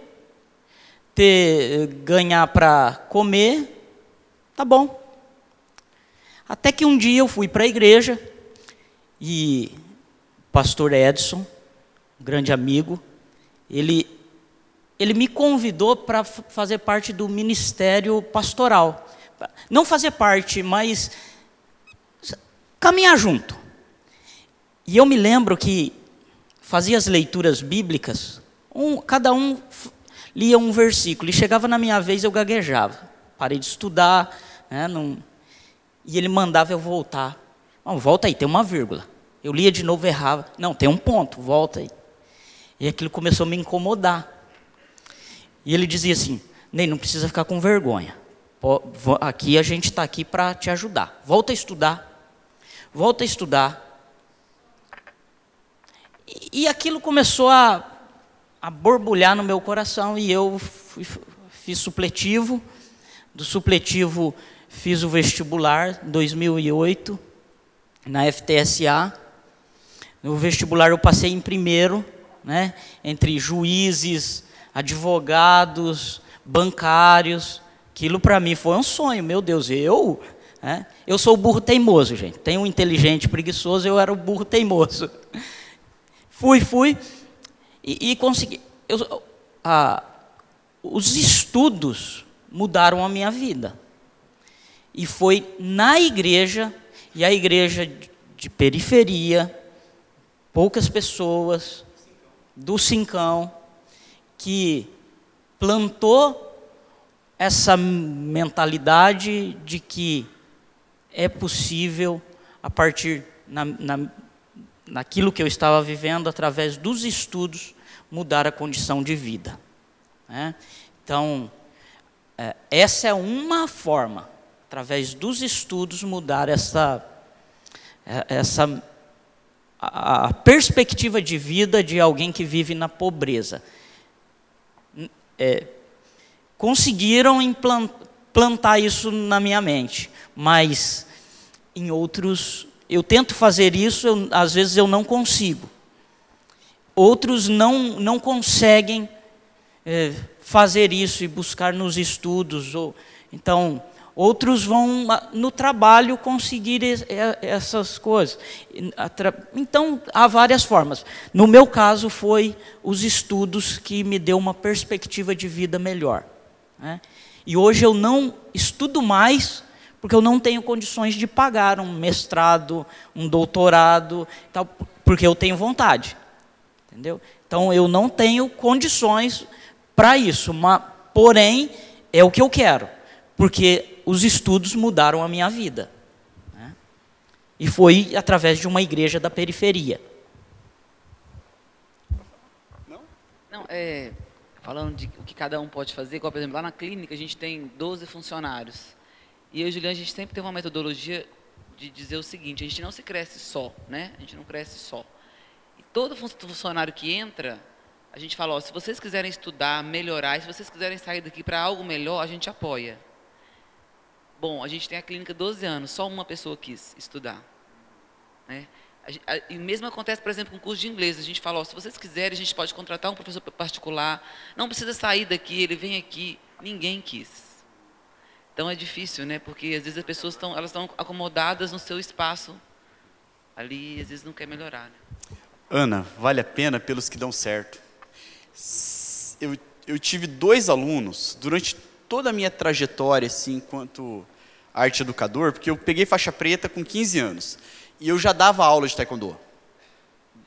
ter ganhar para comer, tá bom. Até que um dia eu fui para a igreja e pastor Edson, um grande amigo, ele ele me convidou para fazer parte do ministério pastoral não fazer parte, mas caminhar junto. E eu me lembro que fazia as leituras bíblicas, um, cada um lia um versículo, e chegava na minha vez eu gaguejava. Parei de estudar, né, não, e ele mandava eu voltar. Volta aí, tem uma vírgula. Eu lia de novo, errava. Não, tem um ponto, volta aí. E aquilo começou a me incomodar. E ele dizia assim: Ney, não precisa ficar com vergonha aqui a gente está aqui para te ajudar. Volta a estudar. Volta a estudar. E, e aquilo começou a, a borbulhar no meu coração e eu fui, fiz supletivo. Do supletivo fiz o vestibular em 2008 na FTSA. No vestibular eu passei em primeiro, né, entre juízes, advogados, bancários. Aquilo para mim foi um sonho, meu Deus, eu, né? eu sou o burro teimoso, gente. Tem um inteligente preguiçoso, eu era o burro teimoso. Fui, fui e, e consegui. Eu, os estudos mudaram a minha vida. E foi na igreja, e a igreja de periferia, poucas pessoas, do Cincão, que plantou essa mentalidade de que é possível, a partir na, na, naquilo que eu estava vivendo, através dos estudos, mudar a condição de vida. Né? Então, é, essa é uma forma, através dos estudos, mudar essa, é, essa a, perspectiva de vida de alguém que vive na pobreza. É, conseguiram implantar isso na minha mente, mas em outros eu tento fazer isso, eu, às vezes eu não consigo. Outros não, não conseguem é, fazer isso e buscar nos estudos. Ou, então, outros vão no trabalho conseguir essas coisas. Então, há várias formas. No meu caso, foi os estudos que me deu uma perspectiva de vida melhor. Né? E hoje eu não estudo mais porque eu não tenho condições de pagar um mestrado, um doutorado, tal, porque eu tenho vontade. Entendeu? Então eu não tenho condições para isso, mas, porém é o que eu quero, porque os estudos mudaram a minha vida. Né? E foi através de uma igreja da periferia. Não? Não, é, falando de o que cada um pode fazer, igual, por exemplo, lá na clínica a gente tem 12 funcionários. E eu e Juliana, a gente sempre tem uma metodologia de dizer o seguinte, a gente não se cresce só, né? A gente não cresce só. E todo funcionário que entra, a gente fala, ó, se vocês quiserem estudar, melhorar, se vocês quiserem sair daqui para algo melhor, a gente apoia. Bom, a gente tem a clínica 12 anos, só uma pessoa quis estudar. Né? E o mesmo acontece, por exemplo, com o curso de inglês. A gente fala, ó, se vocês quiserem, a gente pode contratar um professor particular. Não precisa sair daqui, ele vem aqui. Ninguém quis. Então é difícil, né? Porque às vezes as pessoas estão, elas estão acomodadas no seu espaço ali, às vezes não quer melhorar. Né? Ana, vale a pena pelos que dão certo. Eu, eu tive dois alunos durante toda a minha trajetória, assim, enquanto arte educador, porque eu peguei faixa preta com 15 anos. E eu já dava aula de taekwondo.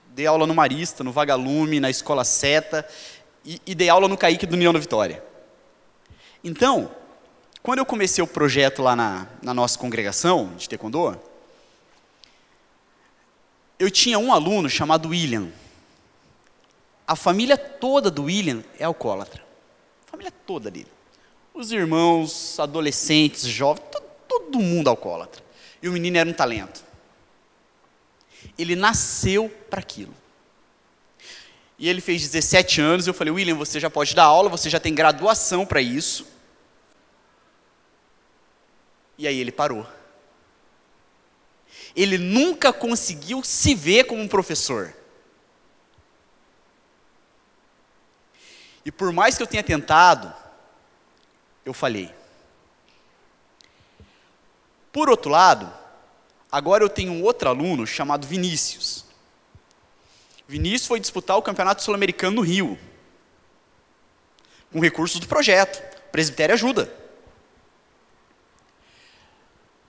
Dei aula no Marista, no Vagalume, na Escola Seta, e, e dei aula no Caíque do União da Vitória. Então, quando eu comecei o projeto lá na, na nossa congregação de taekwondo, eu tinha um aluno chamado William. A família toda do William é alcoólatra. A família toda dele. Os irmãos, adolescentes, jovens, todo, todo mundo alcoólatra. E o menino era um talento. Ele nasceu para aquilo. E ele fez 17 anos, eu falei, William, você já pode dar aula, você já tem graduação para isso. E aí ele parou. Ele nunca conseguiu se ver como um professor. E por mais que eu tenha tentado, eu falhei. Por outro lado, agora eu tenho um outro aluno chamado Vinícius. Vinícius foi disputar o Campeonato Sul-Americano no Rio, com recursos do projeto. O presbitério ajuda.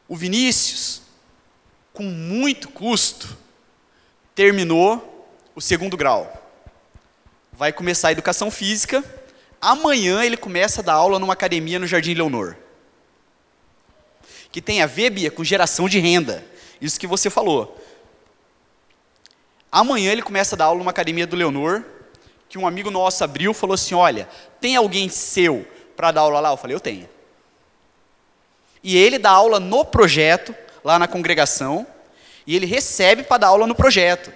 O Vinícius, com muito custo, terminou o segundo grau. Vai começar a educação física Amanhã ele começa a dar aula numa academia no Jardim Leonor. Que tem a ver, Bia, com geração de renda. Isso que você falou. Amanhã ele começa a dar aula numa academia do Leonor, que um amigo nosso abriu falou assim: Olha, tem alguém seu para dar aula lá? Eu falei: Eu tenho. E ele dá aula no projeto, lá na congregação, e ele recebe para dar aula no projeto.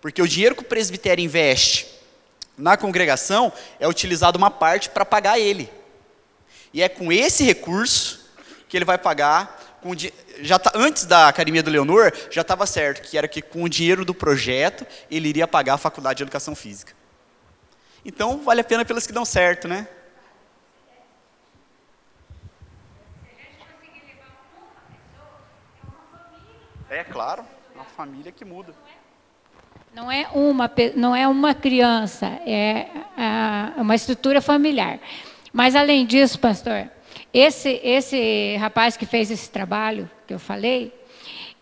Porque o dinheiro que o presbitério investe na congregação é utilizado uma parte para pagar ele. E é com esse recurso que ele vai pagar. Com, já tá, antes da Academia do Leonor, já estava certo que era que com o dinheiro do projeto ele iria pagar a faculdade de educação física. Então vale a pena pelas que dão certo, né? É claro, uma família que muda. Não é uma, não é uma criança, é uma estrutura familiar. Mas, além disso, pastor, esse, esse rapaz que fez esse trabalho que eu falei,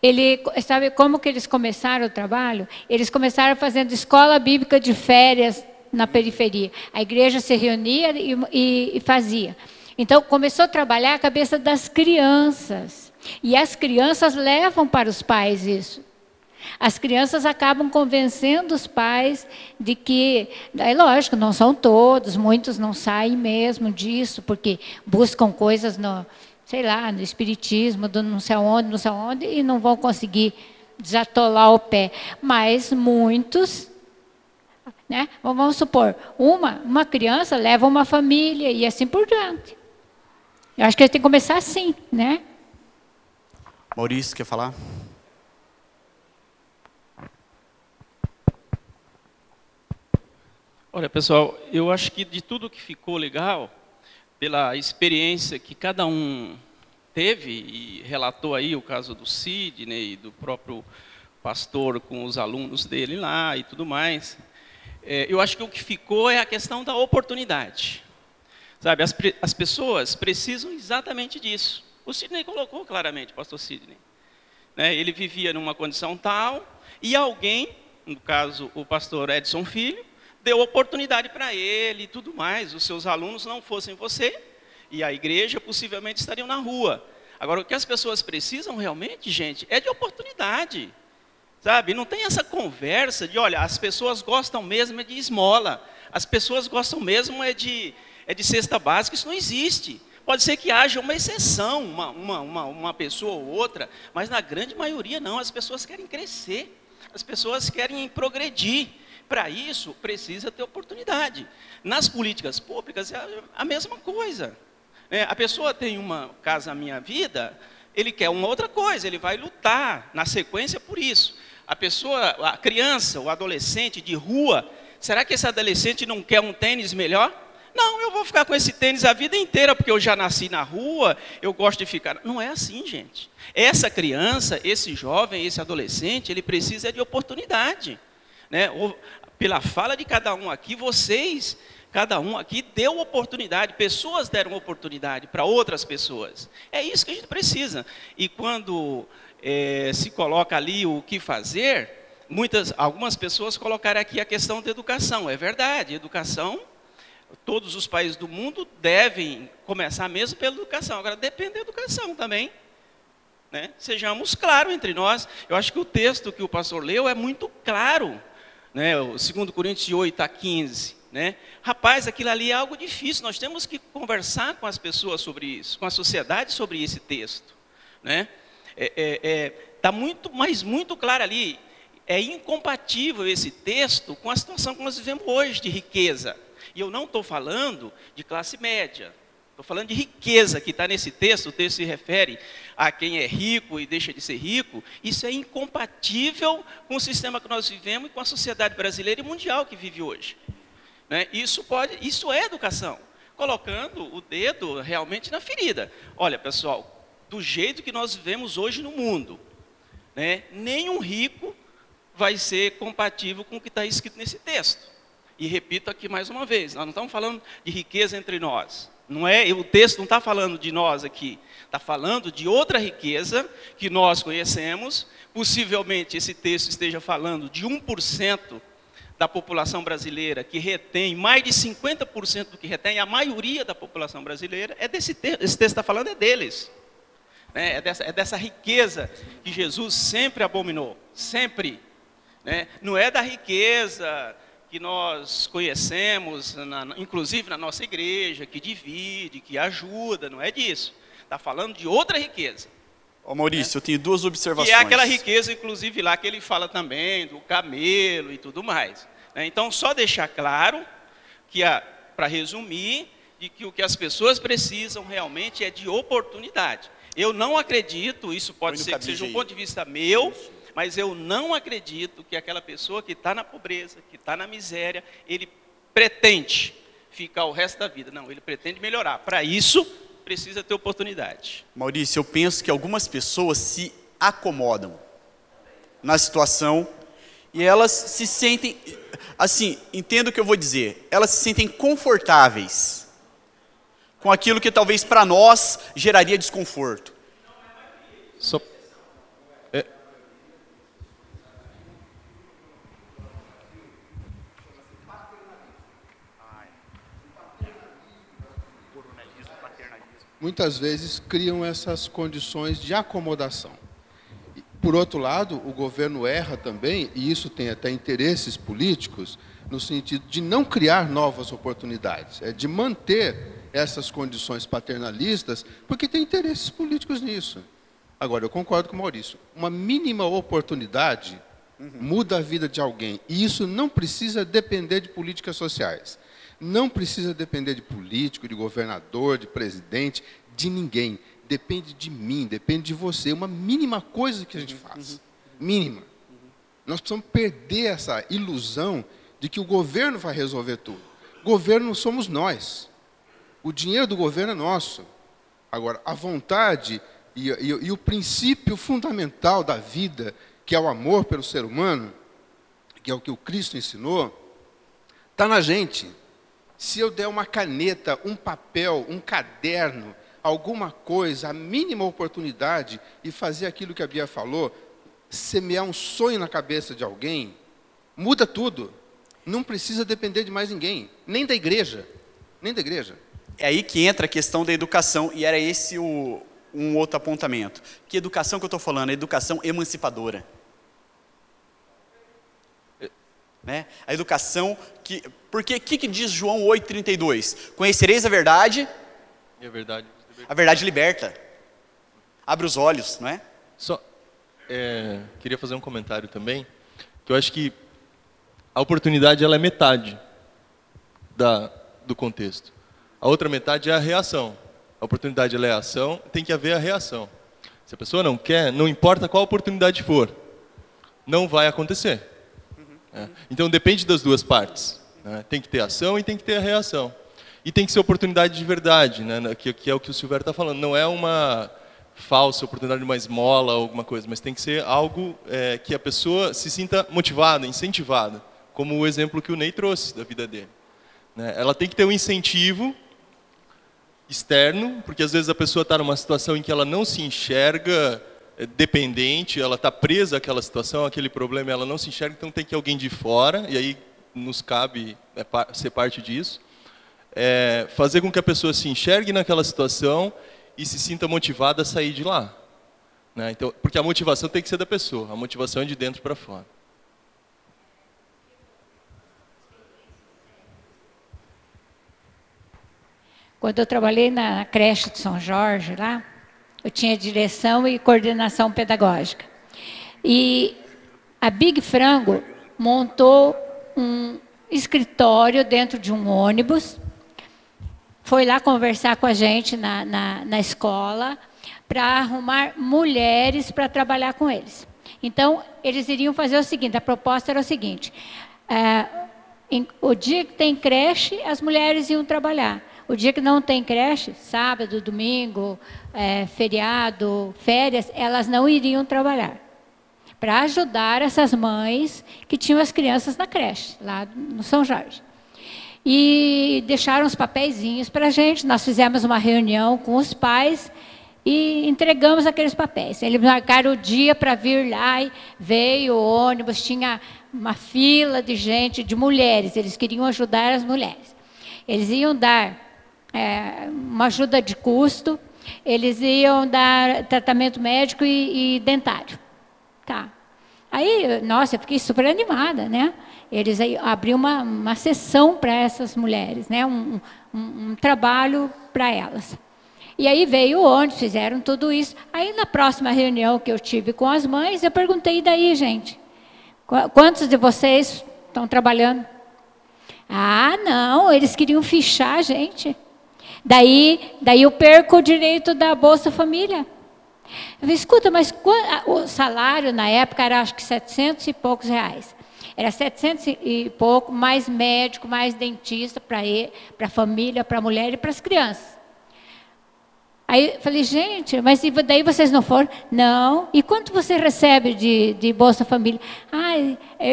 ele sabe como que eles começaram o trabalho? Eles começaram fazendo escola bíblica de férias na periferia. A igreja se reunia e, e, e fazia. Então começou a trabalhar a cabeça das crianças. E as crianças levam para os pais isso. As crianças acabam convencendo os pais de que, é lógico, não são todos, muitos não saem mesmo disso, porque buscam coisas no, sei lá, no espiritismo, do não sei onde, não sei onde, e não vão conseguir desatolar o pé. Mas muitos, né? Vamos supor, uma, uma criança leva uma família e assim por diante. Eu acho que a gente tem que começar assim, né? Maurício, quer falar? Olha, pessoal, eu acho que de tudo que ficou legal, pela experiência que cada um teve, e relatou aí o caso do Sidney, do próprio pastor com os alunos dele lá e tudo mais, é, eu acho que o que ficou é a questão da oportunidade. Sabe, as, as pessoas precisam exatamente disso. O Sidney colocou claramente, pastor Sidney. Né, ele vivia numa condição tal, e alguém, no caso o pastor Edson Filho, deu oportunidade para ele e tudo mais. Os seus alunos não fossem você, e a igreja possivelmente estariam na rua. Agora, o que as pessoas precisam realmente, gente, é de oportunidade. Sabe? Não tem essa conversa de, olha, as pessoas gostam mesmo é de esmola. As pessoas gostam mesmo é de, é de cesta básica. Isso não existe. Pode ser que haja uma exceção, uma, uma, uma, uma pessoa ou outra, mas na grande maioria não. As pessoas querem crescer. As pessoas querem progredir. Para isso, precisa ter oportunidade. Nas políticas públicas é a- mesma coisa. É, a pessoa tem uma casa minha vida, ele quer uma outra coisa, ele vai lutar na sequência por isso. A pessoa, a criança, o adolescente de rua, será que esse adolescente não quer um tênis melhor? Não, eu vou ficar com esse tênis a vida inteira, porque eu já nasci na rua, eu gosto de ficar. Não é assim, gente. Essa criança, esse jovem, esse adolescente, ele precisa de oportunidade. Né? Pela fala de cada um aqui, vocês, cada um aqui deu oportunidade, pessoas deram oportunidade para outras pessoas. É isso que a gente precisa. E quando eh, se coloca ali o que fazer, muitas, algumas pessoas colocaram aqui a questão da educação. É verdade, educação todos os países do mundo devem começar mesmo pela educação. Agora, depende da educação também. Né? Sejamos claros entre nós. Eu acho que o texto que o pastor leu é muito claro. Né? O 2 Coríntios 8 a 15. Né? Rapaz, aquilo ali é algo difícil. Nós temos que conversar com as pessoas sobre isso, com a sociedade sobre esse texto. Né? É, é, é, tá muito, mas muito claro ali. É incompatível esse texto com a situação que nós vivemos hoje de riqueza. E eu não estou falando de classe média. Estou falando de riqueza que está nesse texto. O texto se refere a quem é rico e deixa de ser rico. Isso é incompatível com o sistema que nós vivemos e com a sociedade brasileira e mundial que vive hoje. Né? Isso, pode, isso é educação. Colocando o dedo realmente na ferida. Olha, pessoal, do jeito que nós vivemos hoje no mundo, né, nenhum rico vai ser compatível com o que está escrito nesse texto. E repito aqui mais uma vez, nós não estamos falando de riqueza entre nós. Não é, o texto não está falando de nós aqui, está falando de outra riqueza que nós conhecemos. Possivelmente esse texto esteja falando de 1% da população brasileira que retém, mais de 50% do que retém, a maioria da população brasileira, é desse texto, esse texto está falando é deles. Né? É, dessa, é dessa riqueza que Jesus sempre abominou, sempre. Né? Não é da riqueza que nós conhecemos, na, inclusive na nossa igreja, que divide, que ajuda, não é disso. Está falando de outra riqueza. Ô Maurício, eu tenho duas observações. Que é aquela riqueza, inclusive, lá que ele fala também, do camelo e tudo mais. né? Então, só deixar claro que, para resumir, de que o que as pessoas precisam realmente é de oportunidade. Eu não acredito, isso pode ser que seja um ponto de vista meu, mas eu não acredito que aquela pessoa que está na pobreza, que está na miséria, ele pretende ficar o resto da vida. Não, ele pretende melhorar. Para isso, precisa ter oportunidade. Maurício, eu penso que algumas pessoas se acomodam na situação e elas se sentem, assim, entendo o que eu vou dizer, elas se sentem confortáveis com aquilo que talvez para nós geraria desconforto. Só- muitas vezes criam essas condições de acomodação. Por outro lado, o governo erra também, e isso tem até interesses políticos, no sentido de não criar novas oportunidades, é de manter essas condições paternalistas, porque tem interesses políticos nisso. Agora, eu concordo com o Maurício, uma mínima oportunidade muda a vida de alguém, e isso não precisa depender de políticas sociais. Não precisa depender de político, de governador, de presidente, de ninguém. Depende de mim, depende de você. Uma mínima coisa que a gente faz. Mínima. Nós precisamos perder essa ilusão de que o governo vai resolver tudo. Governo somos nós. O dinheiro do governo é nosso. Agora, a vontade e, e- e o princípio fundamental da vida, que é o amor pelo ser humano, que é o que o Cristo ensinou, está na gente. Se eu der uma caneta, um papel, um caderno, alguma coisa, a mínima oportunidade e fazer aquilo que a Bia falou, semear um sonho na cabeça de alguém, muda tudo. Não precisa depender de mais ninguém, nem da igreja, nem da igreja. É aí que entra a questão da educação, e era esse o, um outro apontamento. Que educação que eu estou falando? A educação emancipadora. Né? A educação que. Porque o que, que diz João 8,32? Conhecereis a verdade. E a verdade. A verdade liberta. Abre os olhos, não é? Só é, queria fazer um comentário também, que eu acho que a oportunidade ela é metade da, do contexto. A outra metade é a reação. A oportunidade ela é a ação, tem que haver a reação. Se a pessoa não quer, não importa qual oportunidade for, não vai acontecer. É. Então depende das duas partes. Né? Tem que ter ação e tem que ter a reação. E tem que ser oportunidade de verdade, né? que, que é o que o Silvério está falando. Não é uma falsa oportunidade de uma esmola alguma coisa, mas tem que ser algo é, que a pessoa se sinta motivada, incentivada, como o exemplo que o Ney trouxe da vida dele. Né? Ela tem que ter um incentivo externo, porque às vezes a pessoa está numa situação em que ela não se enxerga dependente, ela está presa àquela situação, aquele problema, ela não se enxerga, então tem que alguém de fora, e aí nos cabe é, ser parte disso. É, fazer com que a pessoa se enxergue naquela situação e se sinta motivada a sair de lá. Né? Então, porque a motivação tem que ser da pessoa, a motivação é de dentro para fora. Quando eu trabalhei na creche de São Jorge, lá, eu tinha direção e coordenação pedagógica. E a Big Frango montou um escritório dentro de um ônibus, foi lá conversar com a gente na, na, na escola para arrumar mulheres para trabalhar com eles. Então, eles iriam fazer o seguinte: a proposta era o seguinte: é, em, o dia que tem creche, as mulheres iam trabalhar. O dia que não tem creche, sábado, domingo, é, feriado, férias, elas não iriam trabalhar. Para ajudar essas mães que tinham as crianças na creche, lá no São Jorge. E deixaram os papeizinhos para a gente. Nós fizemos uma reunião com os pais e entregamos aqueles papéis. Eles marcaram o dia para vir lá e veio o ônibus, tinha uma fila de gente, de mulheres. Eles queriam ajudar as mulheres. Eles iam dar é, uma ajuda de custo, eles iam dar tratamento médico e, e dentário. Tá. Aí, nossa, eu fiquei super animada, né? Eles abriram uma, uma sessão para essas mulheres, né? Um, um, um trabalho para elas. E aí veio onde fizeram tudo isso. Aí na próxima reunião que eu tive com as mães, eu perguntei, e daí, gente? Quantos de vocês estão trabalhando? Ah, não, eles queriam fichar a gente. Daí, daí eu perco o direito da Bolsa Família. Eu falei, escuta, mas o salário na época era acho que 700 e poucos reais. Era 700 e pouco, mais médico, mais dentista para a família, para a mulher e para as crianças. Aí falei, gente, mas daí vocês não foram? Não. E quanto você recebe de, de Bolsa Família? Ah,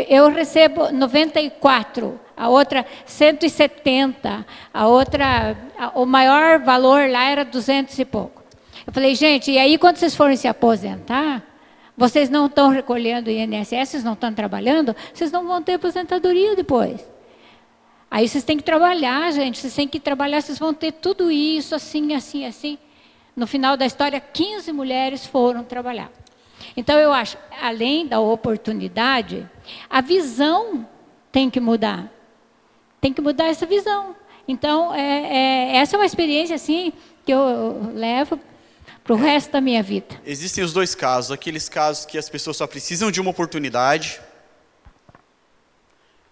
eu recebo 94, a outra 170, a outra, a, o maior valor lá era 200 e pouco. Eu falei, gente, e aí quando vocês forem se aposentar, vocês não estão recolhendo INSS, não estão trabalhando, vocês não vão ter aposentadoria depois. Aí vocês têm que trabalhar, gente, vocês têm que trabalhar, vocês vão ter tudo isso, assim, assim, assim. No final da história, 15 mulheres foram trabalhar. Então, eu acho, além da oportunidade, a visão tem que mudar. Tem que mudar essa visão. Então, é, é, essa é uma experiência assim que eu levo para o resto da minha vida. Existem os dois casos: aqueles casos que as pessoas só precisam de uma oportunidade,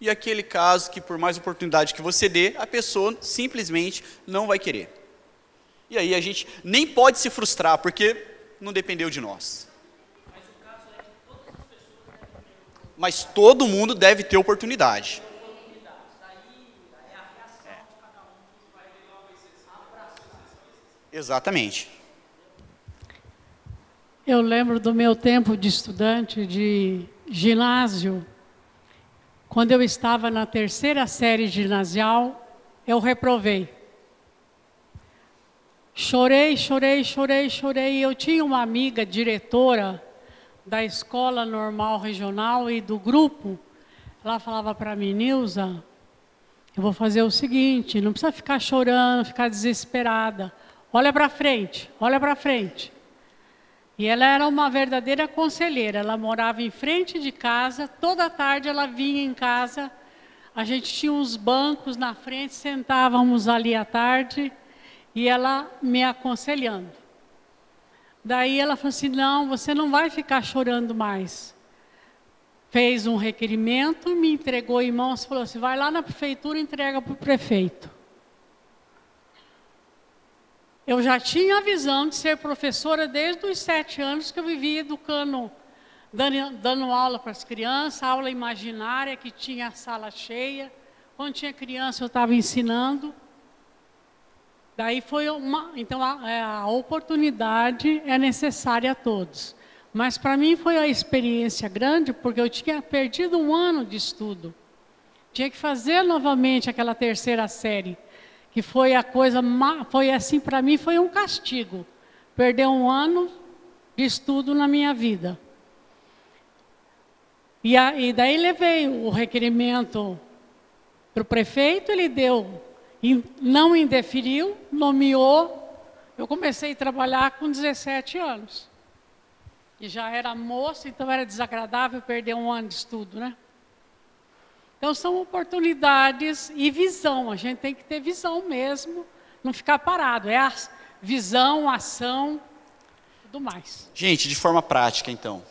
e aquele caso que, por mais oportunidade que você dê, a pessoa simplesmente não vai querer. E aí a gente nem pode se frustrar, porque não dependeu de nós. Mas todo mundo deve ter oportunidade. Exatamente. Eu lembro do meu tempo de estudante de ginásio. Quando eu estava na terceira série ginasial, eu reprovei. Chorei, chorei, chorei, chorei. Eu tinha uma amiga diretora da escola normal regional e do grupo. Ela falava para mim, Nilza, eu vou fazer o seguinte, não precisa ficar chorando, ficar desesperada. Olha para frente, olha para frente. E ela era uma verdadeira conselheira. Ela morava em frente de casa, toda tarde ela vinha em casa. A gente tinha uns bancos na frente, sentávamos ali à tarde e ela me aconselhando. Daí ela falou assim: não, você não vai ficar chorando mais. Fez um requerimento, me entregou em mãos, falou assim: vai lá na prefeitura e entrega para o prefeito. Eu já tinha a visão de ser professora desde os sete anos que eu vivia educando, dando, dando aula para as crianças, aula imaginária, que tinha a sala cheia. Quando tinha criança, eu estava ensinando. Daí foi uma. Então, a, é, a oportunidade é necessária a todos. Mas para mim foi a experiência grande, porque eu tinha perdido um ano de estudo. Tinha que fazer novamente aquela terceira série que foi a coisa, foi assim para mim, foi um castigo. Perder um ano de estudo na minha vida. E, a, e daí levei o requerimento para o prefeito, ele deu, não indeferiu, nomeou. Eu comecei a trabalhar com 17 anos. E já era moça, então era desagradável perder um ano de estudo, né? Então são oportunidades e visão. A gente tem que ter visão mesmo, não ficar parado. É a visão, ação, tudo mais. Gente, de forma prática, então,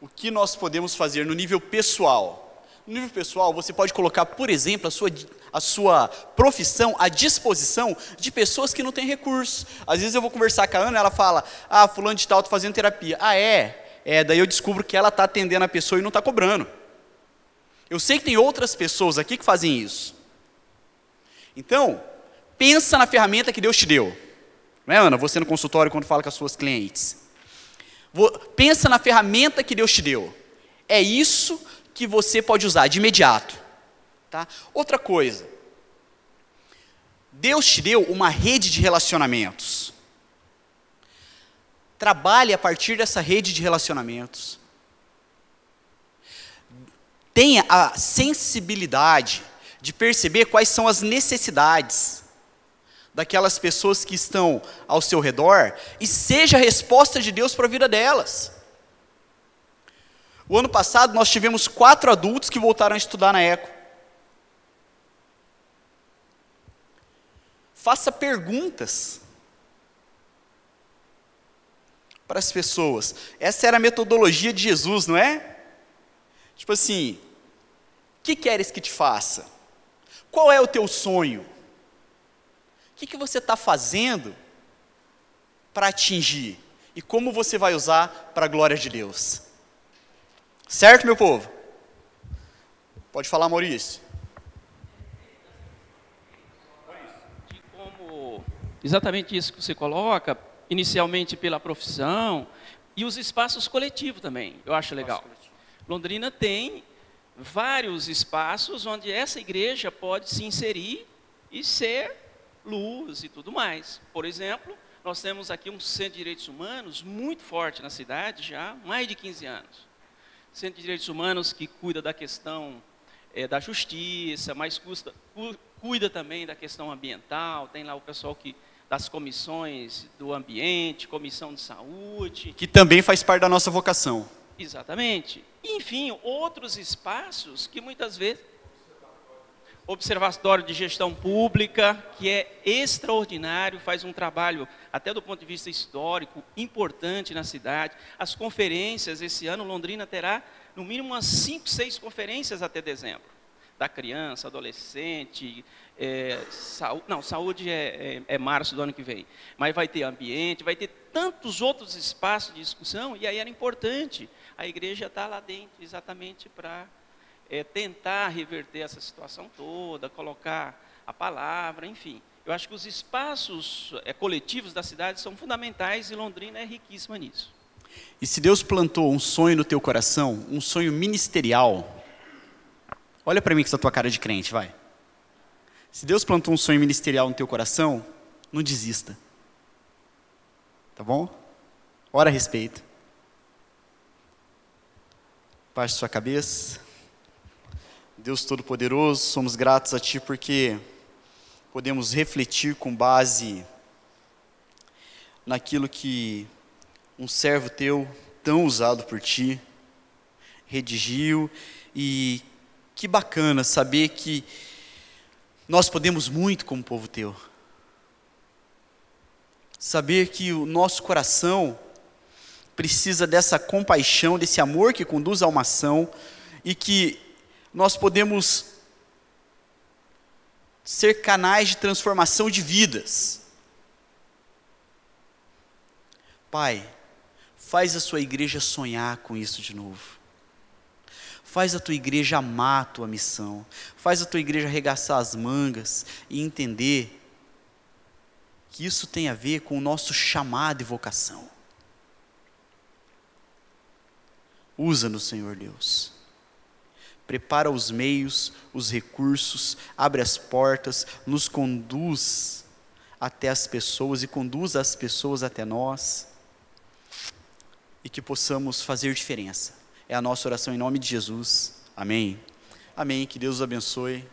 o que nós podemos fazer no nível pessoal? No nível pessoal, você pode colocar, por exemplo, a sua, a sua profissão à disposição de pessoas que não têm recursos. Às vezes eu vou conversar com a Ana, ela fala, ah, fulano de tal, estou fazendo terapia. Ah, é? É, daí eu descubro que ela está atendendo a pessoa e não está cobrando. Eu sei que tem outras pessoas aqui que fazem isso. Então, pensa na ferramenta que Deus te deu. Não é, Ana? Você no consultório quando fala com as suas clientes. Pensa na ferramenta que Deus te deu. É isso que você pode usar de imediato. Tá? Outra coisa. Deus te deu uma rede de relacionamentos. Trabalhe a partir dessa rede de relacionamentos tenha a sensibilidade de perceber quais são as necessidades daquelas pessoas que estão ao seu redor e seja a resposta de Deus para a vida delas. O ano passado nós tivemos quatro adultos que voltaram a estudar na ECO. Faça perguntas para as pessoas. Essa era a metodologia de Jesus, não é? Tipo assim, que queres que te faça? Qual é o teu sonho? O que, que você está fazendo para atingir? E como você vai usar para a glória de Deus? Certo, meu povo? Pode falar, Maurício. Como exatamente isso que você coloca, inicialmente pela profissão e os espaços coletivos também, eu acho legal. Londrina tem vários espaços onde essa igreja pode se inserir e ser luz e tudo mais. Por exemplo, nós temos aqui um centro de direitos humanos muito forte na cidade já há mais de 15 anos. Centro de direitos humanos que cuida da questão é, da justiça, mas custa, cu, cuida também da questão ambiental, tem lá o pessoal que das comissões do ambiente, comissão de saúde. Que também faz parte da nossa vocação. Exatamente. Enfim, outros espaços que muitas vezes. Observatório de Gestão Pública, que é extraordinário, faz um trabalho, até do ponto de vista histórico, importante na cidade. As conferências, esse ano, Londrina terá no mínimo umas 5, 6 conferências até dezembro. Da criança, adolescente, é, saúde, não, saúde é, é, é março do ano que vem. Mas vai ter ambiente, vai ter tantos outros espaços de discussão, e aí era importante a igreja está lá dentro exatamente para é, tentar reverter essa situação toda, colocar a palavra, enfim. Eu acho que os espaços é, coletivos da cidade são fundamentais e Londrina é riquíssima nisso. E se Deus plantou um sonho no teu coração, um sonho ministerial, olha para mim com essa tua cara de crente, vai. Se Deus plantou um sonho ministerial no teu coração, não desista. Tá bom? Ora a respeito. Baixe sua cabeça. Deus Todo-Poderoso, somos gratos a Ti porque podemos refletir com base naquilo que um servo Teu, tão usado por Ti, redigiu e que bacana saber que nós podemos muito como povo Teu. Saber que o nosso coração precisa dessa compaixão, desse amor que conduz a uma ação e que nós podemos ser canais de transformação de vidas. Pai, faz a sua igreja sonhar com isso de novo. Faz a tua igreja amar a tua missão. Faz a tua igreja arregaçar as mangas e entender que isso tem a ver com o nosso chamado e vocação. Usa-nos, Senhor Deus prepara os meios, os recursos, abre as portas, nos conduz até as pessoas e conduz as pessoas até nós e que possamos fazer diferença. É a nossa oração em nome de Jesus. Amém. Amém. Que Deus os abençoe.